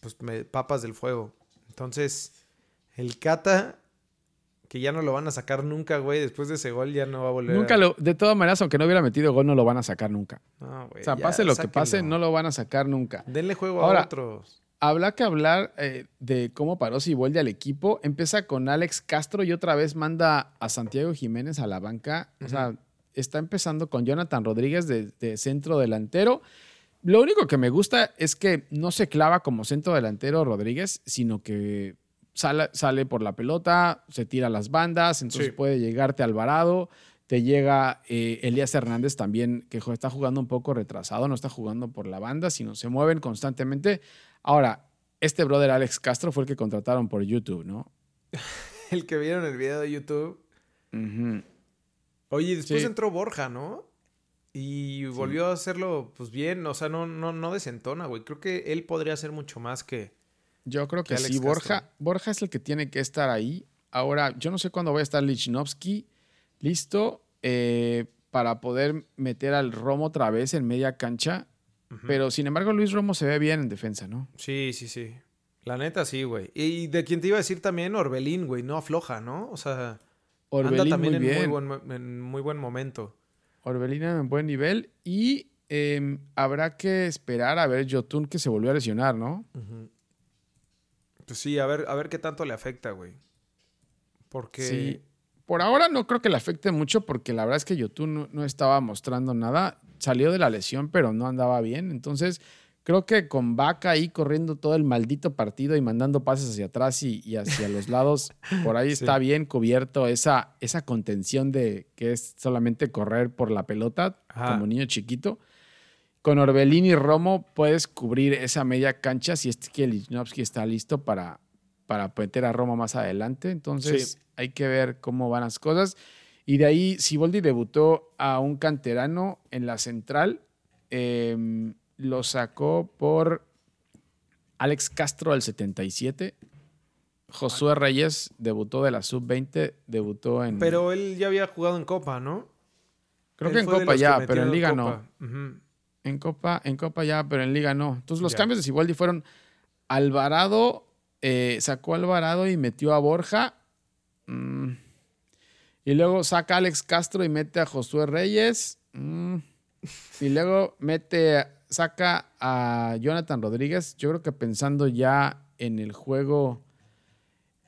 pues, me- papas del fuego. Entonces, el Cata, que ya no lo van a sacar nunca, güey. Después de ese gol ya no va a volver. a- Nunca lo, de todas maneras, aunque no hubiera metido gol, no lo van a sacar nunca. No, güey, O sea, pase lo que pase, no lo van a sacar nunca. Denle juego Ahora, a otros. Habla que hablar eh, de cómo paró Siboldi al equipo. Empieza con Alex Castro y otra vez manda a Santiago Jiménez a la banca. O sea, está empezando con Jonathan Rodríguez de, de centro delantero. Lo único que me gusta es que no se clava como centro delantero Rodríguez, sino que sale, sale por la pelota, se tira las bandas, entonces Sí. puede llegarte Alvarado. Te llega eh, Elías Hernández también, que está jugando un poco retrasado, no está jugando por la banda, sino se mueven constantemente. Ahora, este brother Alex Castro fue el que contrataron por YouTube, ¿no? [LAUGHS] El que vieron el video de YouTube. Oye, después Sí. entró Borja, ¿no? Y volvió a hacerlo, pues bien, o sea, no, no, no desentona, güey. Creo que él podría hacer mucho más que. Yo creo que Que Alex sí, Borja, Castro. Borja es el que tiene que estar ahí. Ahora, yo no sé cuándo va a estar Lichnowsky listo eh, para poder meter al Romo otra vez en media cancha. Pero sin embargo, Luis Romo se ve bien en defensa, ¿no? Sí, sí, sí. La neta, sí, güey. Y de quien te iba a decir también, Orbelín, güey, no afloja, ¿no? O sea, anda Orbelín también muy en, bien. Muy buen, en muy buen momento. Orbelín en buen nivel. Y eh, habrá que esperar a ver Jotun que se volvió a lesionar, ¿no? Pues sí, a ver, a ver qué tanto le afecta, güey. Porque. Sí. Por ahora no creo que le afecte mucho porque la verdad es que Yotun no, no estaba mostrando nada. Salió de la lesión, pero no andaba bien. Entonces, creo que con Vaca ahí corriendo todo el maldito partido y mandando pases hacia atrás y, y hacia los lados, por ahí [LAUGHS] Sí. está bien cubierto esa, esa contención de que es solamente correr por la pelota Ajá. como niño chiquito. Con Orbelín y Romo puedes cubrir esa media cancha si es que Lichnowsky está listo para, para meter a Romo más adelante. Entonces Sí. hay que ver cómo van las cosas. Y de ahí, Siboldi debutó a un canterano en la central. eh, lo sacó por Alex Castro del 77. Josué Reyes debutó de la sub-20, debutó en... Pero él ya había jugado en Copa, ¿no? creo Él que en Copa ya, pero en Liga no. En Copa, en Copa ya, pero en Liga no. Entonces los Ya. cambios de Siboldi fueron Alvarado, eh, sacó a Alvarado y metió a Borja. Mm. Y luego saca a Alex Castro y mete a Josué Reyes. Mm. Y luego mete, saca a Jonathan Rodríguez. Yo creo que pensando ya en el juego,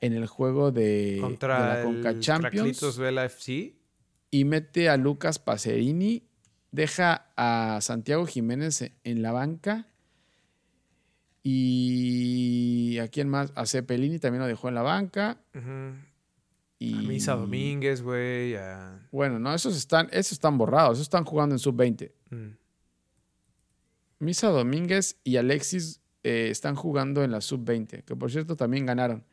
en el juego de, Contra de la Conca el Champions. Vela FC. Y mete a Lucas Pacerini. Deja a Santiago Jiménez en la banca. Y a quién más? A Cepelini también lo dejó en la banca. Y... A Misa Domínguez, güey. a- Bueno, no, esos están, esos están borrados, esos están jugando en sub-20. Mm. Misa Domínguez y Alexis eh, están jugando en la sub-20, que por cierto también ganaron.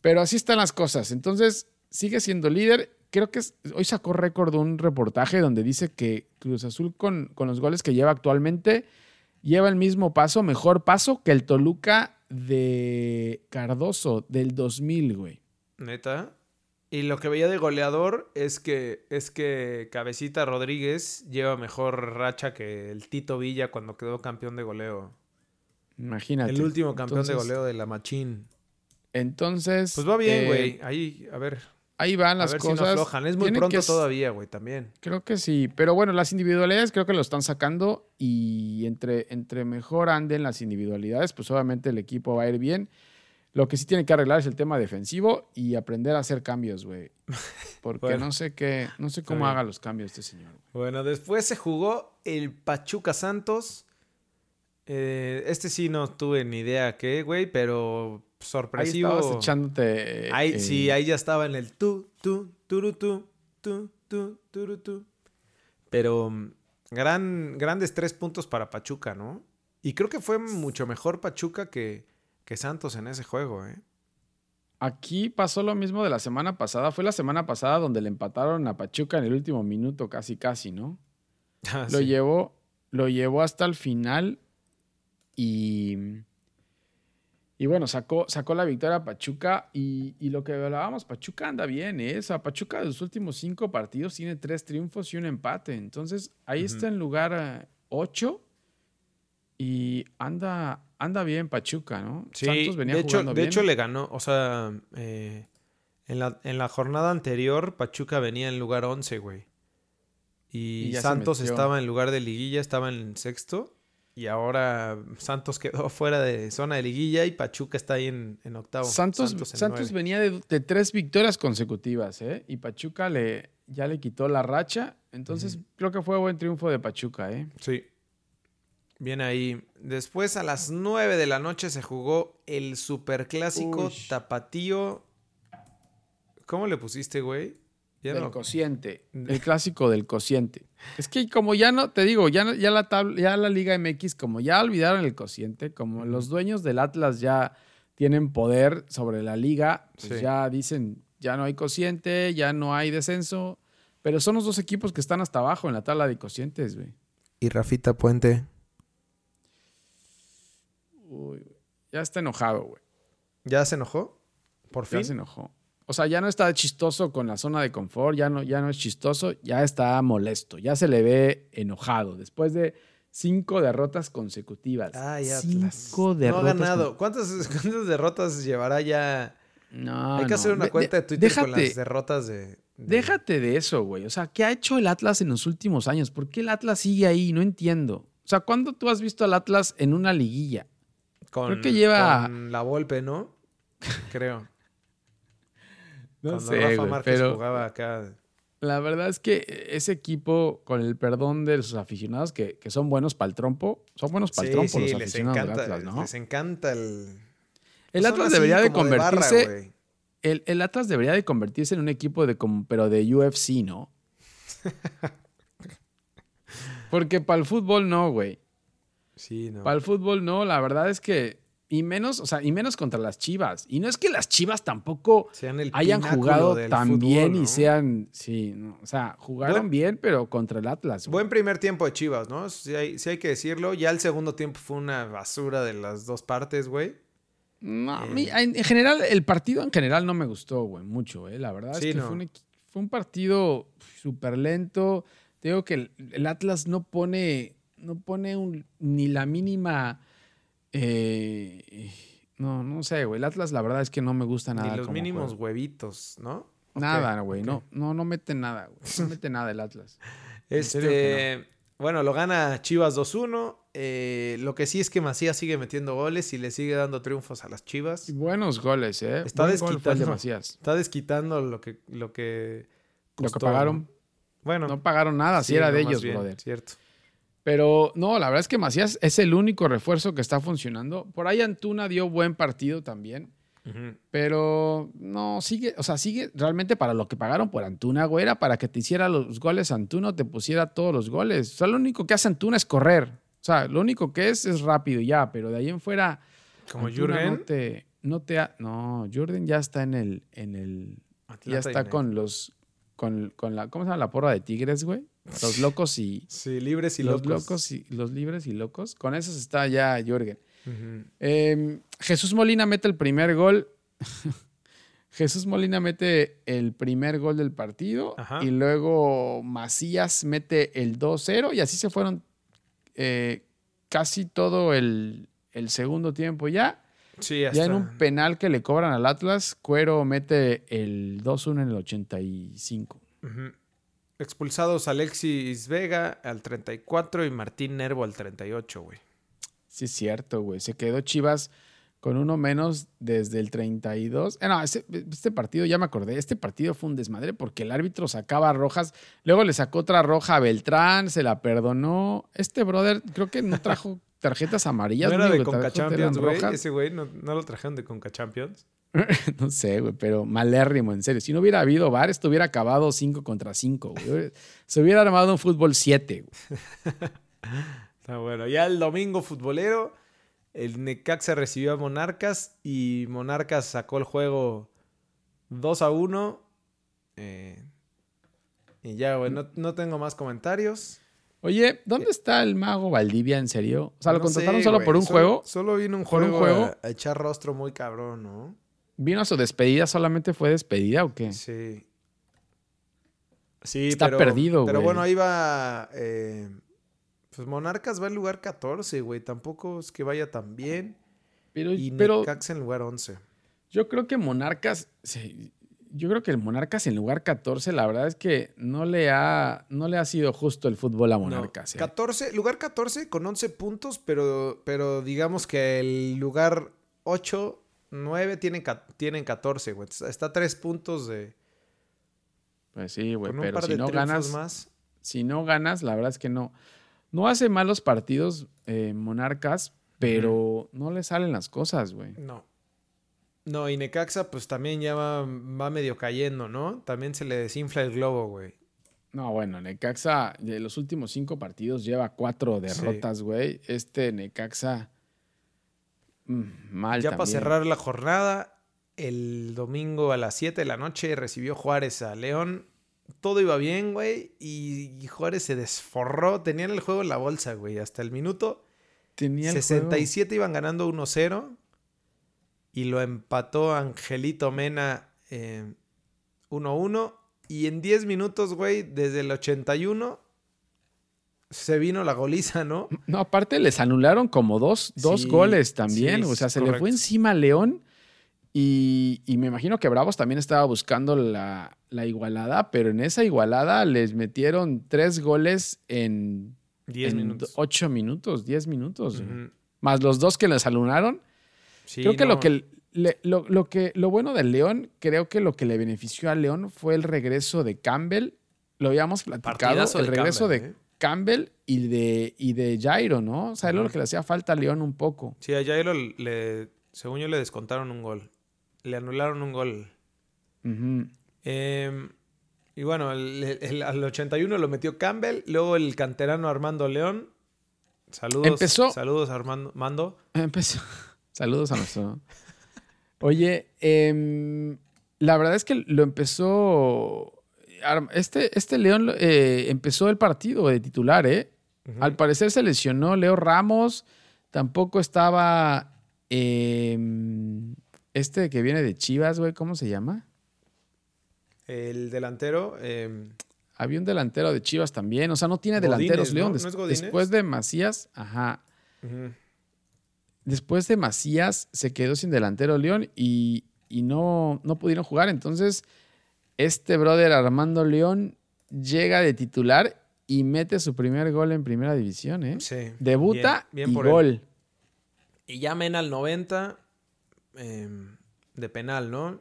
Pero así están las cosas. Entonces, sigue siendo líder. Creo que es- hoy sacó récord un reportaje donde dice que Cruz Azul con, con los goles que lleva actualmente lleva el mismo paso, mejor paso que el Toluca de Cardoso del 2000, güey. Neta. Y lo que veía de goleador es que, es que Cabecita Rodríguez lleva mejor racha que el Tito Villa cuando quedó campeón de goleo. Imagínate. El último campeón de Entonces- goleo de la Machín. Entonces. Pues va bien, eh, güey. Ahí, a ver. Ahí van A las si no cosas. aflojan. Es muy Tienen pronto que todavía, güey, también. Creo que sí. Pero bueno, las individualidades creo que lo están sacando. Y entre, entre mejor anden las individualidades, pues obviamente el equipo va a ir bien. Lo que sí tiene que arreglar es el tema defensivo y aprender a hacer cambios, güey. Porque Bueno. no sé qué, no sé cómo haga los cambios este señor. Bueno, después se jugó el Pachuca Santos. Eh, este sí no tuve ni idea qué, güey, pero Ahí sorpresivo. estabas echándote. Ahí, eh, sí, ahí ya estaba en el tu, tu, turu, tu, tu, tu, turu, tu. Pero mm, gran, grandes tres puntos para Pachuca, ¿no? Y creo que fue mucho mejor Pachuca que, que Santos en ese juego, ¿eh? Aquí pasó lo mismo de la semana pasada. Fue la semana pasada donde le empataron a Pachuca en el último minuto, casi, casi, ¿no? [LAUGHS] Ah, Lo sí. llevó, lo llevó hasta el final y, y bueno, sacó, sacó la victoria a Pachuca y, y lo que hablábamos, Pachuca anda bien, ¿eh? O sea, Pachuca de los últimos cinco partidos tiene tres triunfos y un empate. Entonces, ahí está en lugar 8 y anda, anda bien Pachuca, ¿no? Sí, Santos venía de hecho, jugando de bien. hecho le ganó, o sea, eh, en, la, en la jornada anterior Pachuca venía en lugar 11, güey. Y, Santos estaba en lugar de liguilla, estaba en sexto. Y ahora Santos quedó [LAUGHS] fuera de zona de liguilla y Pachuca está ahí en, en octavo. Santos, en Santos venía de, de tres victorias consecutivas, ¿eh? Y Pachuca le, ya le quitó la racha. Entonces, creo que fue buen triunfo de Pachuca, ¿eh? Sí. Bien ahí. Después a las 9 de la noche se jugó el superclásico Uy. tapatío. ¿Cómo le pusiste, güey? Ya del no- cociente. [LAUGHS] El clásico del cociente. Es que como ya no, te digo, ya, no- ya, la, tabla, ya la Liga MX, como ya olvidaron el cociente, como los dueños del Atlas ya tienen poder sobre la liga, pues Sí. ya dicen, ya no hay cociente, ya no hay descenso. Pero son los dos equipos que están hasta abajo en la tabla de cocientes, güey. Y Rafita Puente. Uy, güey. Ya está enojado, güey. ¿Ya se enojó? ¿Por Ya fin? se enojó. O sea, ya no está chistoso con la zona de confort, ya no, ya no es chistoso, ya está molesto, ya se le ve enojado. Después de cinco derrotas consecutivas. Ay, Atlas. Cinco No derrotas. ha ganado. ¿Cuántas, cuántas derrotas llevará ya? No, Hay que no. hacer una cuenta de Twitter con las derrotas de... de- Déjate de eso, güey. O sea, ¿qué ha hecho el Atlas en los últimos años? ¿Por qué el Atlas sigue ahí? No entiendo. O sea, ¿cuándo tú has visto al Atlas en una liguilla? Con, creo que lleva- con la Volpe, ¿no? [LAUGHS] Creo. No Cuando sé, Rafa güey, Márquez pero jugaba acá. la verdad es que ese equipo, con el perdón de sus aficionados, que, que son buenos para el trompo, son buenos para el Sí, trompo sí, los les aficionados encanta, del Atlas, ¿no? les encanta el... El Son Atlas debería de barra, convertirse, güey. el, el Atlas debería de convertirse en un equipo de como, pero de UFC, ¿no? [LAUGHS] Porque para el fútbol no, güey. Sí, no. Para el fútbol no, la verdad es que y menos, o sea, y menos contra las Chivas. Y no es que las Chivas tampoco Sean el hayan jugado tan fútbol, bien ¿no? y sean, sí, no, o sea, jugaron Buen- bien, pero contra el Atlas. Buen primer tiempo de Chivas, ¿no? Sí hay, sí hay que decirlo. Ya el segundo tiempo fue una basura de las dos partes, güey. No, a Eh. mí, en, en general, el partido en general no me gustó, güey, mucho, eh. La verdad Sí, es que no. fue, un, equi- fue un partido súper lento. Te digo que el, el Atlas no pone, no pone un- ni la mínima. eh, no, no sé, güey. El Atlas, la verdad es que no me gusta nada. Ni los como mínimos huevitos, ¿no? Nada, güey. No, no, no mete nada, güey. No mete nada el Atlas. [LAUGHS] Este, bueno, lo gana Chivas 2-1. Eh, lo que sí es que Macías sigue metiendo goles y le sigue dando triunfos a las Chivas. Y buenos goles, ¿eh? Está Buen gol fue el de desquitando. Macías. Está desquitando lo que lo que Lo que costó, pagaron. ¿no? Bueno, No pagaron nada, sí, sí, era no, de ellos, bien, brother. Cierto. Pero no, la verdad es que Macías es el único refuerzo que está funcionando. Por ahí Antuna dio buen partido también. Pero no, sigue, o sea, sigue realmente para lo que pagaron por Antuna, güey, era para que te hiciera los goles Antuna, te pusiera todos los goles. O sea, lo único que hace Antuna es correr. O sea, lo único que es es rápido ya, pero de ahí en fuera. Como Jürgen. No te, no te ha- no, Jordan ya está en el, en el, ya está con los, con, con la, ¿cómo se llama la porra de Tigres, güey? Los locos y, [LAUGHS] Sí, libres y los locos. locos y los libres y locos. Con esos está ya Jorgen. Ujú. Eh, Jesús Molina mete el primer gol. [LAUGHS] Jesús Molina mete el primer gol del partido Ajá. y luego Macías mete el 2-0 y así se fueron eh, casi todo el, el segundo tiempo ya. Sí, Ya hasta- en un penal que le cobran al Atlas, Cuero mete el 2-1 en el 85. Ujú. Expulsados Alexis Vega al 34 y Martín Nervo al 38, güey. Sí, es cierto, güey. Se quedó Chivas con uno menos desde el 32. Eh, no, este partido, ya me acordé, este partido fue un desmadre porque el árbitro sacaba rojas, luego le sacó otra roja a Beltrán, se la perdonó. Este brother creo que no trajo [LAUGHS] tarjetas amarillas. ¿No era de Conca Champions, güey? Ese güey no, no lo trajeron de Conca Champions. [LAUGHS] No sé, güey, pero malérrimo, en serio. Si no hubiera habido VAR, esto hubiera acabado 5 contra 5, güey. Se hubiera armado un fútbol 7, güey. Está [LAUGHS] bueno. Ya el domingo futbolero, el Necaxa recibió a Monarcas y Monarcas sacó el juego 2 a 1. Eh, y ya, güey, no, no tengo más comentarios. Oye, ¿dónde está el mago Valdivia, en serio? O sea, ¿lo No contrataron sé, solo por un solo- juego? Solo vino un ¿Por un juego, juego? A, a echar rostro muy cabrón, ¿no? ¿Vino a su despedida? ¿Solamente fue despedida o qué? Sí. Sí, Está pero, perdido, Pero güey. bueno, ahí va. eh, pues Monarcas va en lugar 14, güey. Tampoco es que vaya tan bien. Pero, Y pero Necaxa en lugar 11. yo creo que Monarcas, sí, yo creo que el Monarcas en lugar 14, la verdad es que no le ha, no le ha sido justo el fútbol a No, Monarcas. ¿eh? 14, lugar 14 con 11 puntos, pero, pero digamos que el lugar 8, 9 tienen, tienen 14, güey. Está- a 3 puntos de. Pues sí, güey, pero par si de no ganas, más. si no ganas, la verdad es que no. No hace malos partidos eh, Monarcas, pero no le salen las cosas, güey. No. No, y Necaxa, pues también ya va, va medio cayendo, ¿no? También se le desinfla el globo, güey. No, bueno, Necaxa de los últimos cinco partidos lleva cuatro derrotas, güey. Este Necaxa mal Ya para cerrar la jornada, el domingo a las 7 de la noche recibió Juárez a León. Todo iba bien, güey. Y Juárez se desforró. Tenían el juego en la bolsa, güey. Hasta el minuto Tenía el 67 iban ganando 1-0. Y lo empató Angelito Mena eh, 1-1. Y en 10 minutos, güey, desde el 81, se vino la goliza, ¿no? No, aparte les anularon como dos, dos Sí, goles también. sí, o sea, se le fue encima a León. Y, y me imagino que Bravos también estaba buscando la, la igualada, pero en esa igualada les metieron tres goles en, 10 en minutos. ocho minutos, diez minutos. güey. Ujú. Más los dos que les anularon. Sí, creo que lo que le- lo, lo que lo bueno del León, creo que lo que le benefició a León fue el regreso de Campbell. Lo habíamos platicado, Partidazo el de regreso Campbell, de ¿eh? Campbell y de, y de Jairo, ¿no? O sea, era lo que le hacía falta a León un poco. Sí, a Jairo le, según yo le descontaron un gol. Le anularon un gol. Eh, y bueno, el- el- al 81 lo metió Campbell. Luego el canterano Armando León. Saludos. Empezó- Saludos Armando Mando. Empezó. [LAUGHS] Saludos a nuestro. Oye, em, la verdad es que lo empezó. Este, este León eh, empezó el partido de titular, ¿eh? Al parecer se lesionó Leo Ramos. Tampoco estaba em, este que viene de Chivas, güey. ¿Cómo se llama? El delantero. eh, Había un delantero de Chivas también. O sea, no tiene Godínez, delanteros. León. Después de Macías, ajá. Después de Macías se quedó sin delantero León y, y no, no pudieron jugar. Entonces, este brother Armando León llega de titular y mete su primer gol en primera división, ¿eh? Sí. Debuta Bien- bien y por él. gol. Y ya Mena al 90 eh, de penal, ¿no?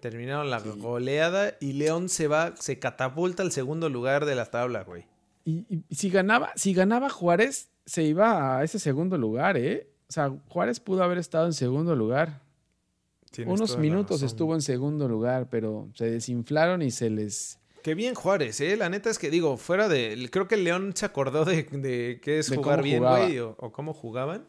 Terminaron la goleada y León se va, se catapulta al segundo lugar de la tabla, güey. Y, y- y si ganaba, si ganaba Juárez, se iba a ese segundo lugar, ¿eh? O sea, Juárez pudo haber estado en segundo lugar. Tienes Unos minutos estuvo en segundo lugar, pero se desinflaron y se les. Qué bien Juárez, ¿eh? La neta es que digo, fuera de... Creo que el León se acordó de, de qué es De jugar bien, güey, o, o cómo jugaban.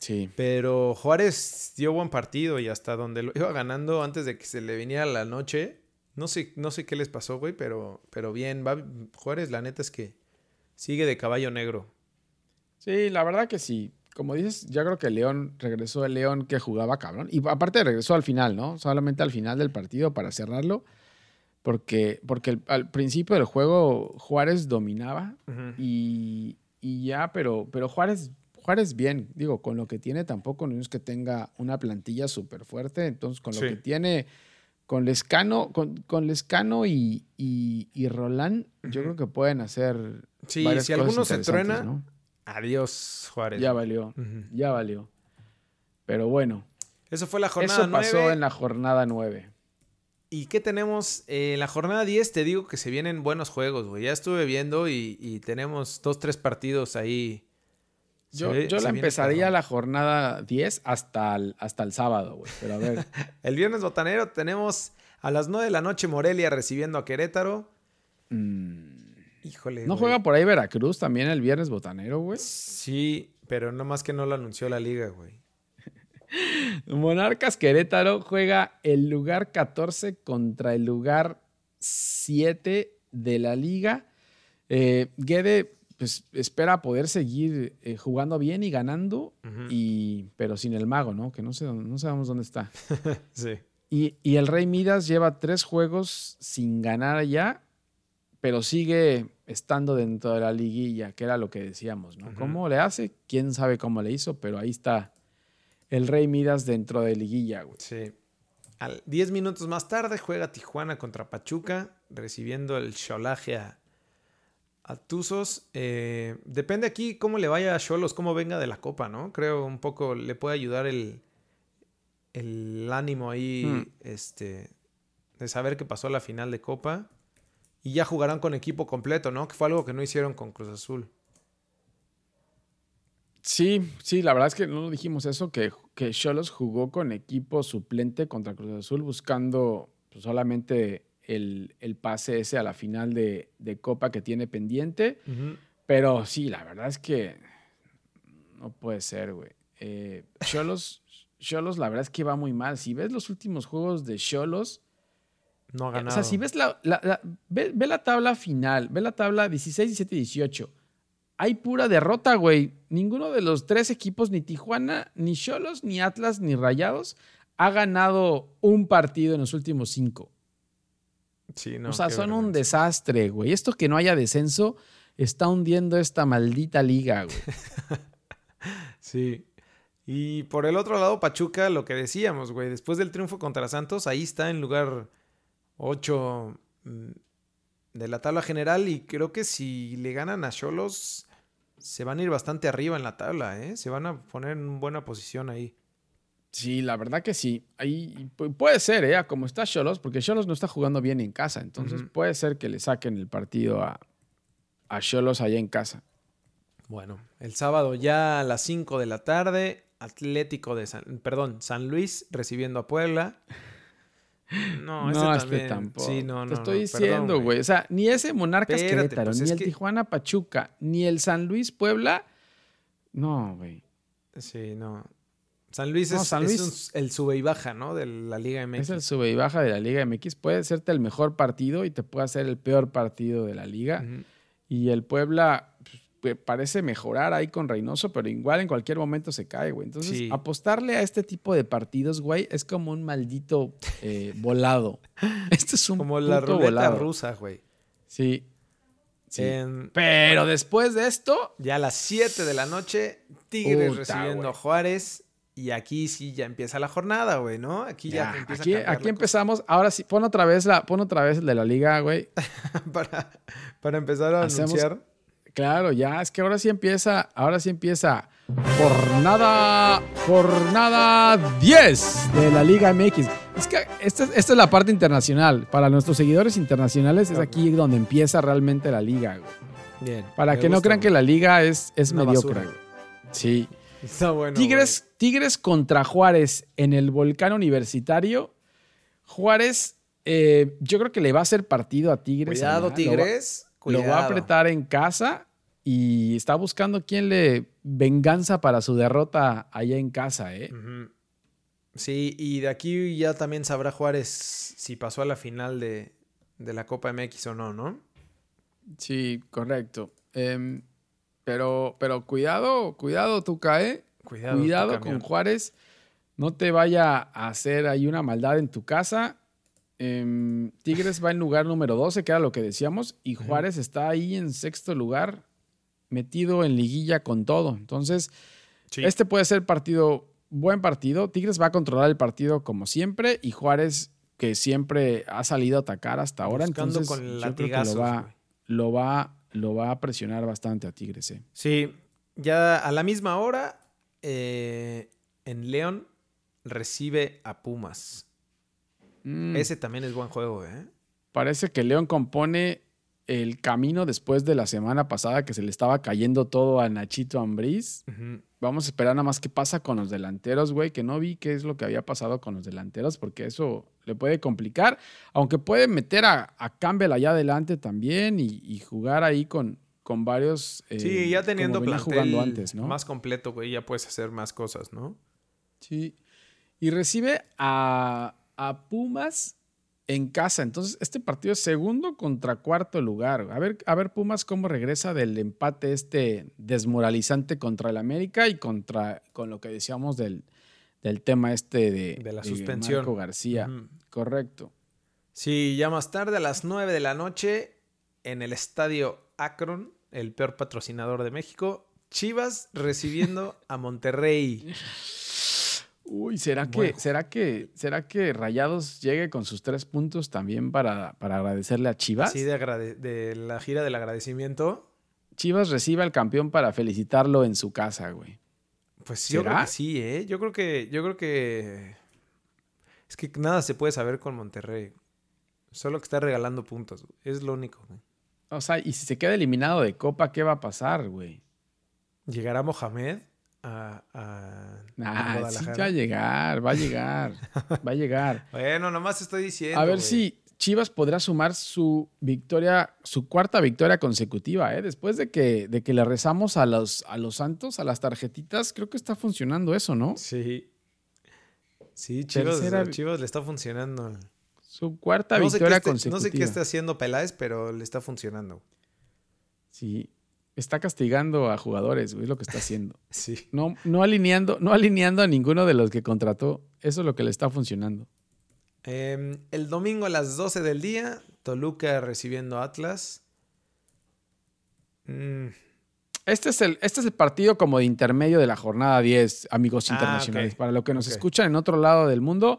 Sí. Pero Juárez dio buen partido y hasta donde lo iba ganando antes de que se le viniera la noche. No sé, no sé qué les pasó, güey, pero, pero bien. Va, Juárez, la neta es que sigue de caballo negro. Sí, la verdad que sí. Como dices, yo creo que León regresó el León que jugaba cabrón. Y aparte regresó al final, ¿no? Solamente al final del partido para cerrarlo. Porque, porque el- al principio del juego Juárez dominaba y, y ya, pero, pero Juárez, Juárez bien. Digo, con lo que tiene tampoco no es que tenga una plantilla súper fuerte. Entonces, con lo Sí. que tiene, con Lescano, con, con Lescano y, y, y Roland, yo creo que pueden hacer. Sí, varias si alguno se truena, ¿no? Adiós, Juárez. Ya valió, ya valió. Pero bueno, Eso fue la jornada eso pasó 9. en la jornada 9. ¿Y qué tenemos? Eh, en la jornada 10 te digo que se vienen buenos juegos, güey. Ya estuve viendo y, y tenemos dos, tres partidos ahí. Yo, ve- yo la empezaría la jornada 10 hasta el, hasta el sábado, güey. Pero a ver, [LAUGHS] El viernes botanero tenemos a las 9 de la noche Morelia recibiendo a Querétaro. mm, Híjole. ¿no güey. juega por ahí Veracruz también el viernes botanero, güey? Sí, pero no más que no lo anunció la liga, güey. [LAUGHS] Monarcas Querétaro juega el lugar 14 contra el lugar 7 de la liga. Eh, Guede pues, espera poder seguir eh, jugando bien y ganando, y, pero sin el mago, ¿no? Que no, sé, dónde- no sabemos dónde está. [LAUGHS] Sí. Y, y el Rey Midas lleva tres juegos sin ganar ya, pero sigue estando dentro de la liguilla, que era lo que decíamos, ¿no? ¿Cómo le hace? ¿Quién sabe cómo le hizo? Pero ahí está el Rey Midas dentro de liguilla, güey. Sí. Al 10 minutos más tarde juega Tijuana contra Pachuca, recibiendo el cholaje a, a Tuzos. Eh, depende aquí cómo le vaya a Cholos, cómo venga de la copa, ¿no? Creo un poco le puede ayudar el, el ánimo ahí, Hmm. este, de saber que pasó la final de copa. Y ya jugarán con equipo completo, ¿no? Que fue algo que no hicieron con Cruz Azul. Sí, sí, la verdad es que no dijimos eso, que, que Cholos jugó con equipo suplente contra Cruz Azul buscando pues, solamente el, el pase ese a la final de, de Copa que tiene pendiente. Pero sí, la verdad es que no puede ser, güey. Eh, Cholos, Cholos, la verdad es que va muy mal. Si ves los últimos juegos de Cholos, No ha o ganado. sea, si ves la, la- la- ve, ve la tabla final, ve la tabla 16, 17, 18. Hay pura derrota, güey. Ninguno de los tres equipos, ni Tijuana, ni Cholos, ni Atlas, ni Rayados, ha ganado un partido en los últimos cinco. Sí, no, o sea, son un desastre, güey. Esto que no haya descenso está hundiendo esta maldita liga, güey. [LAUGHS] Sí. Y por el otro lado, Pachuca, lo que decíamos, güey, después del triunfo contra Santos, ahí está en lugar 8 mm, de la tabla general y creo que si le ganan a Cholos, se van a ir bastante arriba en la tabla, ¿eh? Se van a poner en buena posición ahí. Sí, la verdad que sí. Ahí pu- puede ser, ¿eh? Como está Cholos, porque Cholos no está jugando bien en casa. Entonces puede ser que le saquen el partido a a Cholos allá en casa. Bueno, el sábado ya a las 5 de la tarde, Atlético de San, perdón, San Luis recibiendo a Puebla. No, no, este tampoco. Sí, no, no, Te estoy diciendo, güey. O sea, ni ese Monarcas Espérate, Querétaro, pues ni el que- Tijuana Pachuca, ni el San Luis Puebla. No, güey. Sí, no. San Luis es, San es Luis- un- el sube y baja, ¿no? De la Liga MX. Es el sube y baja de la Liga MX. Puede serte el mejor partido y te puede hacer el peor partido de la liga. Y el Puebla pues, parece mejorar ahí con Reynoso, pero igual en cualquier momento se cae, güey. Entonces, Sí. apostarle a este tipo de partidos, güey, es como un maldito eh, [LAUGHS] volado. Este es un Como la ruleta volado. rusa, güey. Sí. Sí. En- Pero después de esto, ya a las 7 de la noche, Tigres Puta, recibiendo a Juárez. Y aquí sí ya empieza la jornada, güey, ¿no? Aquí ya, Ya, empieza aquí, a aquí empezamos. Ahora sí, pon otra vez la, pon otra vez el de la liga, güey. [LAUGHS] para, para empezar a Hacemos- anunciar. Claro, ya, es que ahora sí empieza, ahora sí empieza jornada, jornada 10 de la Liga MX. Es que esta, es- esta es la parte internacional. Para nuestros seguidores internacionales es aquí donde empieza realmente la liga, güey. Bien. Para que no crean que la liga es, es Una mediocre. basura. Sí. Está bueno. Tigres, Tigres contra Juárez en el Volcán Universitario. Juárez, eh, yo creo que le va a hacer partido a. Tigres. Cuidado, allá. Lo va- Tigres. Lo va a apretar en casa y está buscando quién le venganza para su derrota allá en casa, ¿eh? Sí, y de aquí ya también sabrá Juárez si pasó a la final de, de la Copa MX o no, ¿no? Sí, correcto. Em, pero, pero cuidado, cuidado, Tuca, ¿eh? Cuidado. Cuidado con. Juárez. No te vaya a hacer ahí una maldad en tu casa. Em, Tigres va en lugar número 12, que era lo que decíamos, y Juárez está ahí en sexto lugar, metido en liguilla con todo. Entonces, Sí. este puede ser partido, buen partido. Tigres va a controlar el partido como siempre, y Juárez, que siempre ha salido a atacar hasta ahora, Buscando entonces con yo creo que lo va, lo, va, lo va a presionar bastante a Tigres. ¿eh? Sí, ya a la misma hora, eh, en León recibe a Pumas. Mm. Ese también es buen juego, ¿eh? Parece que León compone el camino después de la semana pasada que se le estaba cayendo todo a Nachito Ambriz. Vamos a esperar nada más qué pasa con los delanteros, güey, que no vi qué es lo que había pasado con los delanteros, porque eso le puede complicar, aunque puede meter a, a Campbell allá adelante también y, y jugar ahí con, con varios... eh, Sí, ya teniendo plantel jugando antes, ¿no? más completo, güey, ya puedes hacer más cosas, ¿no? Sí. Y recibe a, a Pumas en casa. Entonces, este partido es segundo contra cuarto lugar. A ver, a ver Pumas cómo regresa del empate este desmoralizante contra el América y contra con lo que decíamos del, del tema este de, De la suspensión. Marco García. Correcto. Sí, ya más tarde, a las 9 de la noche, en el estadio Akron, el peor patrocinador de México, Chivas recibiendo a [LAUGHS] Monterrey. Uy, ¿será que. ¿será que, será que Rayados llegue con sus tres puntos también para, para agradecerle a Chivas? Así de, la gira del agradecimiento. Chivas recibe al campeón para felicitarlo en su casa, güey. Pues yo creo ¿Será? que sí, ¿eh? Yo creo que, yo creo que. Es que nada se puede saber con Monterrey. Solo que está regalando puntos. güey. Es lo único. güey. O sea, y si se queda eliminado de Copa, ¿qué va a pasar, güey? ¿Llegará Mohamed a, a- a Ah, sí Guadalajara? va a llegar, va a llegar, [LAUGHS] va a llegar. Bueno, nomás estoy diciendo. A ver si Chivas podrá sumar su victoria, su cuarta victoria consecutiva, ¿eh? Después de que, de que le rezamos a los, a los santos, a las tarjetitas, creo que está funcionando eso, ¿no? Sí. Sí, Chivas, Tercera Chivas le está funcionando. Su cuarta No victoria esté, consecutiva. no sé qué está haciendo Peláez, pero le está funcionando. Sí, está castigando a jugadores, güey, es lo que está haciendo. [LAUGHS] Sí. No, no, alineando, no alineando a ninguno de los que contrató. Eso es lo que le está funcionando. Em, el domingo a las 12 del día, Toluca recibiendo Atlas. Mm, Este es, el, este es el partido como de intermedio de la jornada 10, amigos Ah, internacionales. Para los que nos escuchan en otro lado del mundo,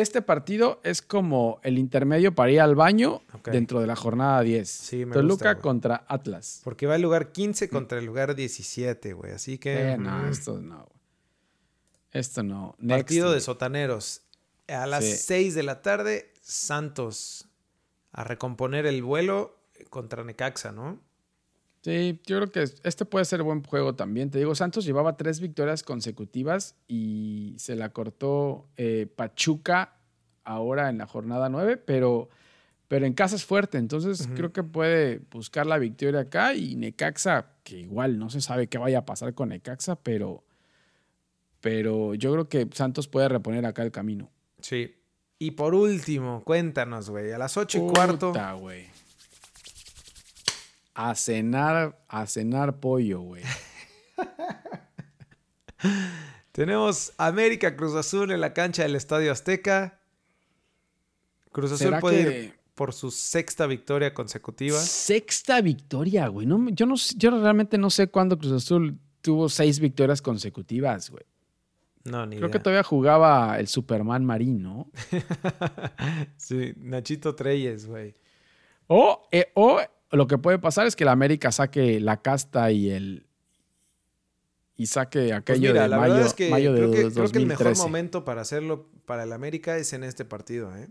este partido es como el intermedio para ir al baño dentro de la jornada 10. Sí, me Toluca gusta, contra Atlas. porque va el lugar 15 contra el lugar 17, güey. Así que. Eh, no, mm, esto no. Esto no. Next, partido de sotaneros. A las Sí. 6 de la tarde, Santos a recomponer el vuelo contra Necaxa, ¿no? Sí, yo creo que este puede ser buen juego también. Te digo, Santos llevaba tres victorias consecutivas y se la cortó eh, Pachuca ahora en la jornada 9, pero, pero en casa es fuerte. Entonces creo que puede buscar la victoria acá y Necaxa, que igual no se sabe qué vaya a pasar con Necaxa, pero, pero yo creo que Santos puede reponer acá el camino. Sí. Y por último, cuéntanos, güey. A las 8 y cuarto. Güey. A cenar, a cenar pollo, güey. [LAUGHS] Tenemos América Cruz Azul en la cancha del Estadio Azteca. Cruz Azul ¿Será puede que- ir por su sexta victoria consecutiva. Sexta victoria, güey. No, yo, no, yo realmente no sé cuándo Cruz Azul tuvo seis victorias consecutivas, güey. No, ni Creo idea. que todavía jugaba el Superman Marino. [LAUGHS] sí, Nachito Treyes, güey. O, eh, o lo que puede pasar es que la América saque la casta y el. Y saque Pues aquello mira, de la mayo, verdad es que, mayo de creo que creo que el mejor 2013. momento para hacerlo para el América es en este partido, ¿eh?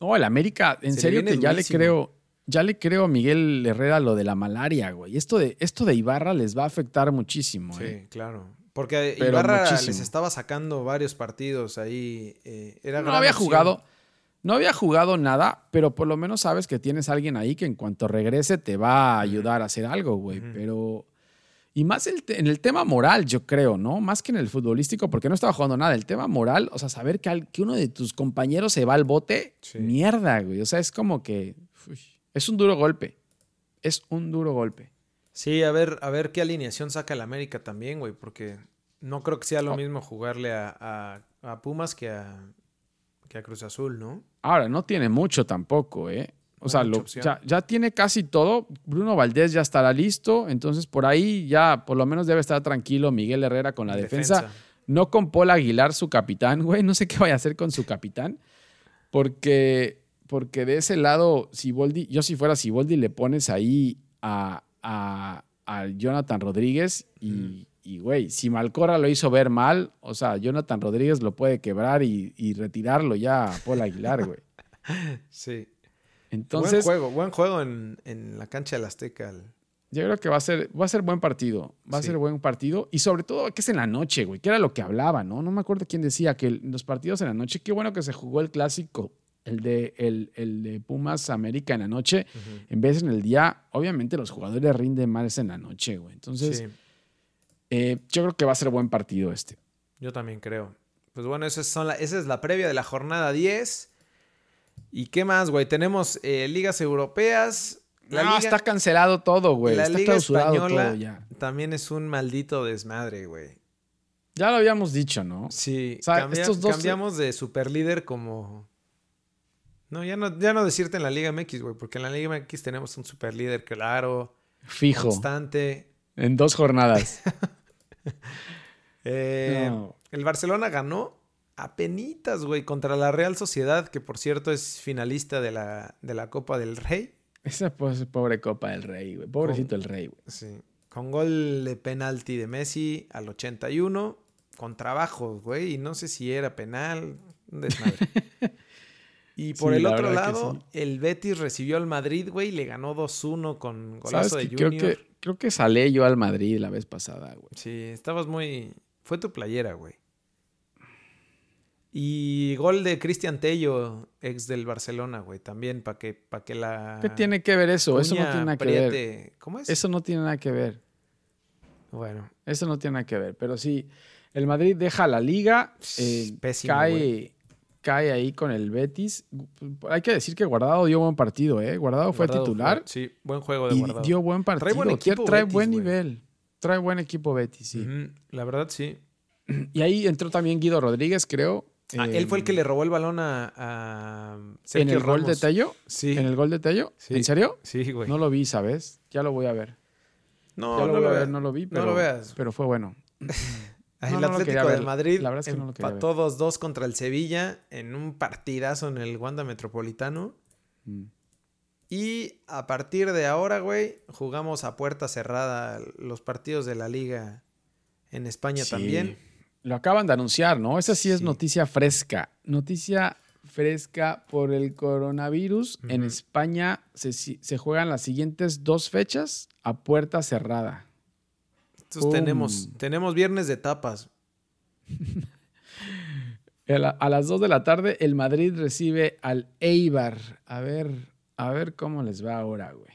No, el América, en Se serio que ya le creo, ya le creo a Miguel Herrera lo de la malaria, güey. Esto de, esto de Ibarra les va a afectar muchísimo, Sí, eh. claro. Porque Pero Ibarra muchísimo. les estaba sacando varios partidos ahí. eh, era No había opción. jugado, no había jugado nada, pero por lo menos sabes que tienes a alguien ahí que en cuanto regrese te va a ayudar a hacer algo, güey. Pero. Y más el en el tema moral, yo creo, ¿no? Más que en el futbolístico, porque no estaba jugando nada. El tema moral, o sea, saber que, uno de tus compañeros se va al bote, Sí. mierda, güey. O sea, es como que. uy, es un duro golpe. Es un duro golpe. Sí, a ver, a ver qué alineación saca el América también, güey, porque no creo que sea lo mismo jugarle a, a- a Pumas que a, que a Cruz Azul, ¿no? Ahora, no tiene mucho tampoco, ¿eh? O No sea, lo- ya, ya tiene casi todo. Bruno Valdés ya estará listo. Entonces, por ahí ya por lo menos debe estar tranquilo Miguel Herrera con la defensa. No con Paul Aguilar, su capitán, [LAUGHS] güey. No sé qué vaya a hacer con su capitán. Porque, porque de ese lado, Siboldi, yo si fuera Siboldi, le pones ahí a, a- a Jonathan Rodríguez y, y, güey, si Malcora lo hizo ver mal, o sea, Jonathan Rodríguez lo puede quebrar y, y retirarlo ya a Paul Aguilar, güey. [LAUGHS] Sí. Entonces, buen juego, buen juego en, en la cancha del Azteca. el- yo creo que va a ser, va a ser buen partido. Va a ser buen partido. Y sobre todo que es en la noche, güey. Que era lo que hablaba, ¿no? No me acuerdo quién decía que el- los partidos en la noche, qué bueno que se jugó el clásico, el de, el, el de Pumas América en la noche, en vez en el día. Obviamente los jugadores rinden más en la noche, güey. Entonces, Sí, eh, yo creo que va a ser buen partido este. yo también creo. Pues bueno, esa, son la, esa es la previa de la jornada 10. ¿Y qué más, güey? Tenemos eh, ligas europeas. La no, liga, está cancelado todo, güey. la Está liga clausurado española todo ya. también es un maldito desmadre, güey. Ya lo habíamos dicho, ¿no? Sí, O sea, cambia- estos dos- cambiamos de superlíder como... No, ya no, ya no decirte en la Liga MX, güey, porque en la Liga MX tenemos un superlíder claro, Fijo. constante. En dos jornadas. [LAUGHS] [LAUGHS] Eh, No. El Barcelona ganó a penitas, güey, contra la Real Sociedad, que por cierto es finalista de la, de la Copa del Rey. Esa pobre Copa del Rey, güey. Pobrecito el Rey, güey. Sí. Con gol de penalti de Messi al 81, con trabajo, güey, y no sé si era penal, un desmadre. [LAUGHS] Y por Sí, el la otro lado, sí. el Betis recibió al Madrid, güey, y le ganó 2-1 con golazo ¿Sabes de que creo Junior. que creo que salé yo al Madrid la vez pasada, güey. Sí, estabas muy... Fue tu playera, güey. Y gol de Cristian Tello, ex del Barcelona, güey, también, para que, pa que la... ¿Qué tiene que ver eso? Eso no tiene nada que ver. ¿Cómo es? Eso no tiene nada que ver. Bueno, Eso no tiene nada que ver. Pero sí, el Madrid deja la liga, eh, Pésimo, cae, güey. Cae ahí con el Betis. Hay que decir que Guardado dio buen partido, ¿eh? Guardado fue titular fue- sí, buen juego de y guardado. dio buen partido. buen equipo trae Betis, buen nivel. Trae buen equipo Betis, sí. La verdad, sí. [CLEARS THROAT] Y ahí entró también Guido Rodríguez, creo. Ah, eh, él fue el que le robó el balón a, a en el gol de. Tello. Sí, ¿En el gol de Tello? Sí. ¿En serio? sí, güey. No lo vi, ¿sabes? Ya lo voy a ver. No, ya lo no voy lo a ver, veas. no lo vi, No pero, lo veas. pero fue bueno. [LAUGHS] No, el no Atlético ver. Madrid La verdad es que no empató 2-2 contra el Sevilla en un partidazo en el Wanda Metropolitano. Mm. Y a partir de ahora, güey, jugamos a puerta cerrada los partidos de la liga en España Sí. también. Lo acaban de anunciar, ¿no? Esa sí es Sí. noticia fresca. Noticia fresca por el coronavirus. En. España se, se juegan las siguientes dos fechas a puerta cerrada. Entonces tenemos, tenemos viernes de tapas. [LAUGHS] A, la- a las 2 de la tarde, el Madrid recibe al Eibar. A ver, a ver cómo les va ahora, güey.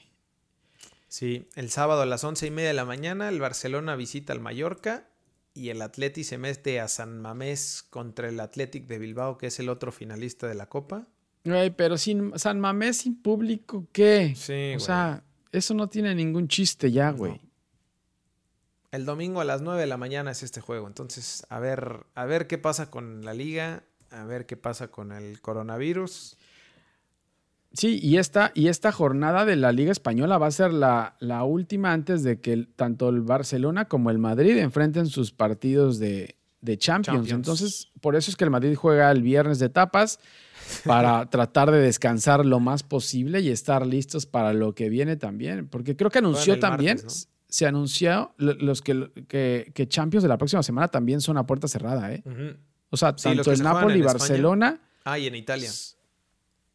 Sí, el sábado a las once y media de la mañana el Barcelona visita al Mallorca y el Atleti se mete a San Mamés contra el Athletic de Bilbao, que es el otro finalista de la Copa. Güey, pero sin San Mamés sin público, ¿qué? Sí, o güey. sea, eso no tiene ningún chiste ya, güey. El domingo a las 9 de la mañana es este juego. Entonces, a ver, a ver qué pasa con la liga, a ver qué pasa con el coronavirus. Sí, y esta, y esta jornada de la Liga Española va a ser la, la última antes de que el- tanto el Barcelona como el Madrid enfrenten sus partidos de, de Champions. Entonces, por eso es que el Madrid juega el viernes de etapas para [LAUGHS] tratar de descansar lo más posible y estar listos para lo que viene también. Porque creo que anunció también, se anunció los que, que, Champions de la próxima semana también son a puerta cerrada. ¿eh? O sea, tanto el Napoli y Barcelona. Ah, y en Italia.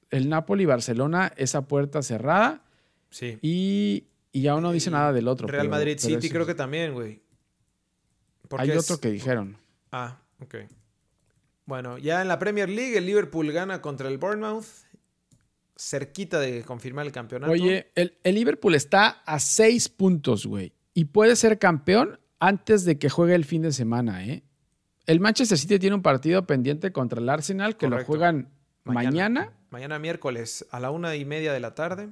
El Napoli y Barcelona es a puerta cerrada. Sí. Y, y ya uno dice nada del otro. Real Madrid City creo que también, güey. Hay otro que dijeron. Ah, ok. Bueno, ya en la Premier League el Liverpool gana contra el Bournemouth. Cerquita de confirmar el campeonato. Oye, el, Liverpool está a seis puntos, güey. Y puede ser campeón antes de que juegue el fin de semana, ¿eh? El Manchester City tiene un partido pendiente contra el Arsenal que lo juegan mañana, mañana. miércoles a la una y media de la tarde.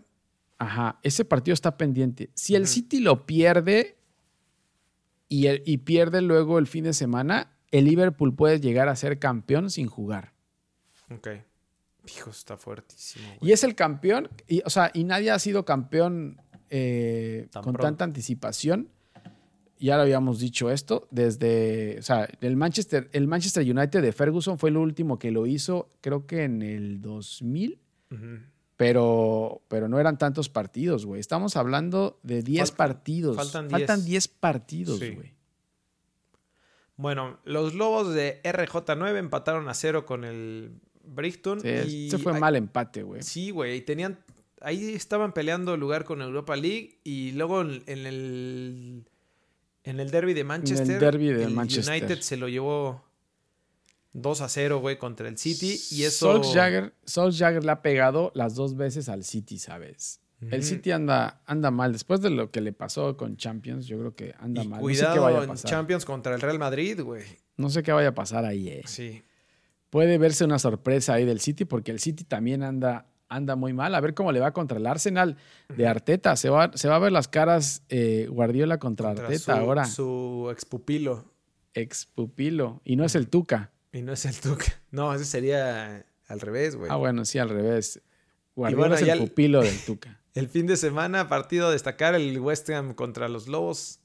Ajá, ese partido está pendiente. Si el City lo pierde y, y pierde luego el fin de semana, el Liverpool puede llegar a ser campeón sin jugar. Ok. Hijo, está fuertísimo. Y es el campeón, y, o sea, y nadie ha sido campeón eh, con tanta anticipación. Ya lo habíamos dicho esto, desde, o sea, el Manchester, el Manchester United de Ferguson fue el último que lo hizo, creo que en el 2000, pero, pero no eran tantos partidos, güey. Estamos hablando de 10 partidos. Faltan 10 partidos, güey. Bueno, los Lobos de RJ9 empataron a cero con el Brighton. Sí, se fue mal empate, güey. Sí, güey. Tenían. Ahí estaban peleando el lugar con Europa League. Y luego en el. En el derby de Manchester. el derby de Manchester. United se lo llevó 2 a 0, güey, contra el City. Y eso. Jagger le ha pegado las dos veces al City, ¿sabes? El City anda, anda mal. Después de lo que le pasó con Champions, yo creo que anda mal. Cuidado no sé qué vaya a pasar. Champions contra el Real Madrid, güey. No sé qué vaya a pasar ahí, eh. Sí. Puede verse una sorpresa ahí del City, porque el City también anda, anda muy mal. A ver cómo le va contra el Arsenal de Arteta. Se va, se va a ver las caras eh, Guardiola contra, Arteta ahora. Su expupilo. Expupilo. Y no es el Tuca. Y no es el Tuca. No, ese sería al revés, güey. Ah, bueno, sí, al revés. Guardiola es el pupilo del [LAUGHS] Tuca. El fin de semana, partido a destacar, el West Ham contra los Lobos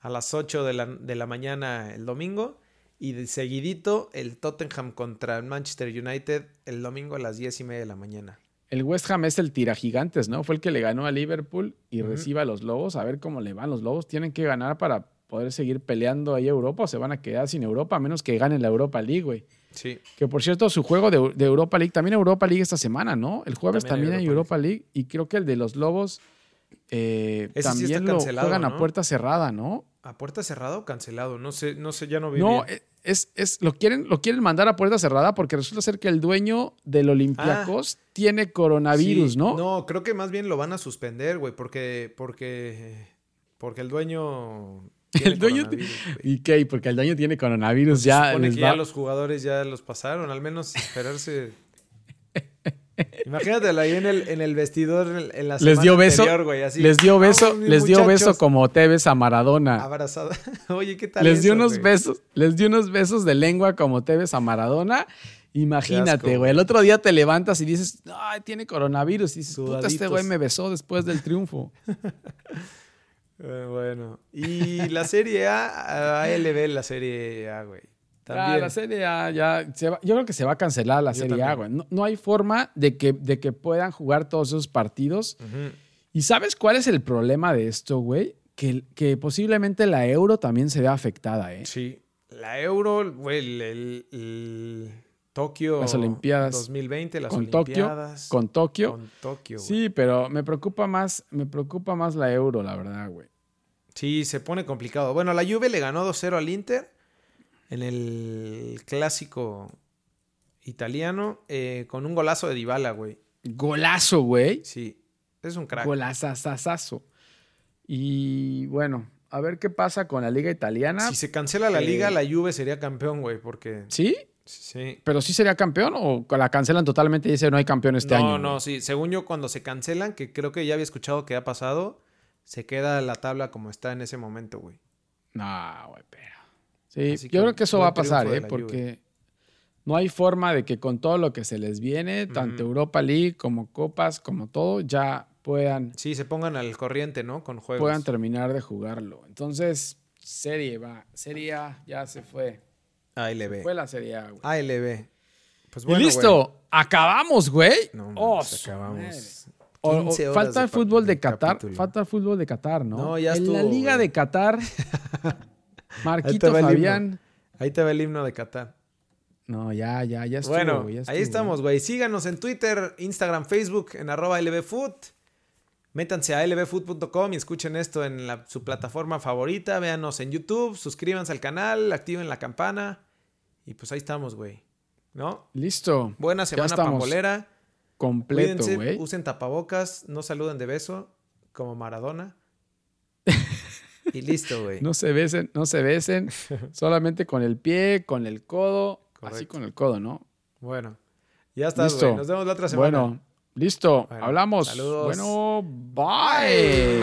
a las 8 de la, mañana el domingo. Y de seguidito, el Tottenham contra el Manchester United el domingo a las 10 y media de la mañana. El West Ham es el tira gigantes, ¿no? Fue el que le ganó a Liverpool y recibe a los Lobos. A ver cómo le van. Los Lobos tienen que ganar para poder seguir peleando ahí Europa o se van a quedar sin Europa, a menos que ganen la Europa League, güey. Sí. Que por cierto, su juego de, Europa League, también Europa League esta semana, ¿no? El jueves también, hay Europa, League. y creo que el de los Lobos eh, también lo juegan a puerta cerrada, ¿no? ¿A puerta cerrada o cancelado? No sé, no sé, ya no vi. No, Es, es, lo, quieren, lo quieren mandar a puerta cerrada porque resulta ser que el dueño del Olympiacos ah. tiene coronavirus, ¿no? No, creo que más bien lo van a suspender, güey, porque, porque, porque el dueño [LAUGHS] el dueño. ¿Y qué? Porque el dueño tiene coronavirus pues ya. que ya los jugadores ya los pasaron, al menos esperarse. Imagínatelo ahí en el, en el vestidor en la les dio beso, Les dio beso, les dio beso como Tevez a Maradona. Abrazada. [LAUGHS] Oye, ¿qué tal? Les dio unos besos, les dio unos besos de lengua como Tevez a Maradona. Imagínate, güey. El otro día te levantas y dices, ay, tiene coronavirus. Y dices, puta, este güey me besó después del triunfo. [LAUGHS] Eh, bueno, y la serie A, ALB, la serie A, güey. Ah, la serie A ya. yo creo que se va a cancelar la serie A, güey. No, hay forma de que, de que puedan jugar todos esos partidos. ¿Y sabes cuál es el problema de esto, güey? Que, que posiblemente la euro también se vea afectada, ¿eh? Sí. La euro, güey, el Tokio. Las Olimpiadas. 2020, las con Olimpiadas. Tokio, con Tokio. Con Tokio. Sí, pero me preocupa más, me preocupa más la Euro, la verdad, güey. Sí, se pone complicado. Bueno, la Juve le ganó 2-0 al Inter en el clásico italiano eh, con un golazo de Dybala, güey. Golazo, güey. Sí, es un crack. Golazazazazo. Y bueno, a ver qué pasa con la liga italiana. Si se cancela la liga, la Juve sería campeón, güey, porque... ¿Sí? Sí. ¿Pero sí sería campeón o la cancelan totalmente y dice no hay campeón este año? No, no, sí. Según yo, cuando se cancelan, que creo que ya había escuchado que ha pasado, se queda la tabla como está en ese momento, güey. No, güey, pero. Sí, yo creo que eso va a pasar, ¿eh? Porque no hay forma de que con todo lo que se les viene, tanto Europa League como Copas, como todo, ya puedan. Sí, se pongan al corriente, ¿no? Con juegos. Puedan terminar de jugarlo. Entonces, serie va. Serie A ya se fue. ALB. Fue la Serie A, güey. ALB. Pues y bueno, listo. güey. Acabamos, güey. No, Oh, mames, su acabamos. O- o 15 horas falta el fútbol de, de Qatar. capítulo. Falta el fútbol de Qatar, ¿no? No, ya En la estuvo, Liga güey. de Qatar, [LAUGHS] Marquito himno. Fabián. Ahí te va el himno de Qatar. No, ya, ya, ya estuvo. bueno, ya ahí estuvo, estamos, güey. Síganos en Twitter, Instagram, Facebook, en arroba lbfood. Métanse a lbfood.com y escuchen esto en la- su plataforma favorita. Véanos en YouTube, suscríbanse al canal, activen la campana. Y pues ahí estamos, güey. ¿No? Listo. Buena semana pambolera. Completo, Cuídense, güey. usen tapabocas, no saluden de beso, como Maradona. [LAUGHS] y listo, güey. No se besen, no se besen. [LAUGHS] solamente con el pie, con el codo. Así con el codo, ¿no? Bueno, ya Listo. güey. Nos vemos la otra semana. Bueno, listo. Bueno, Hablamos. saludos. Bueno, bye.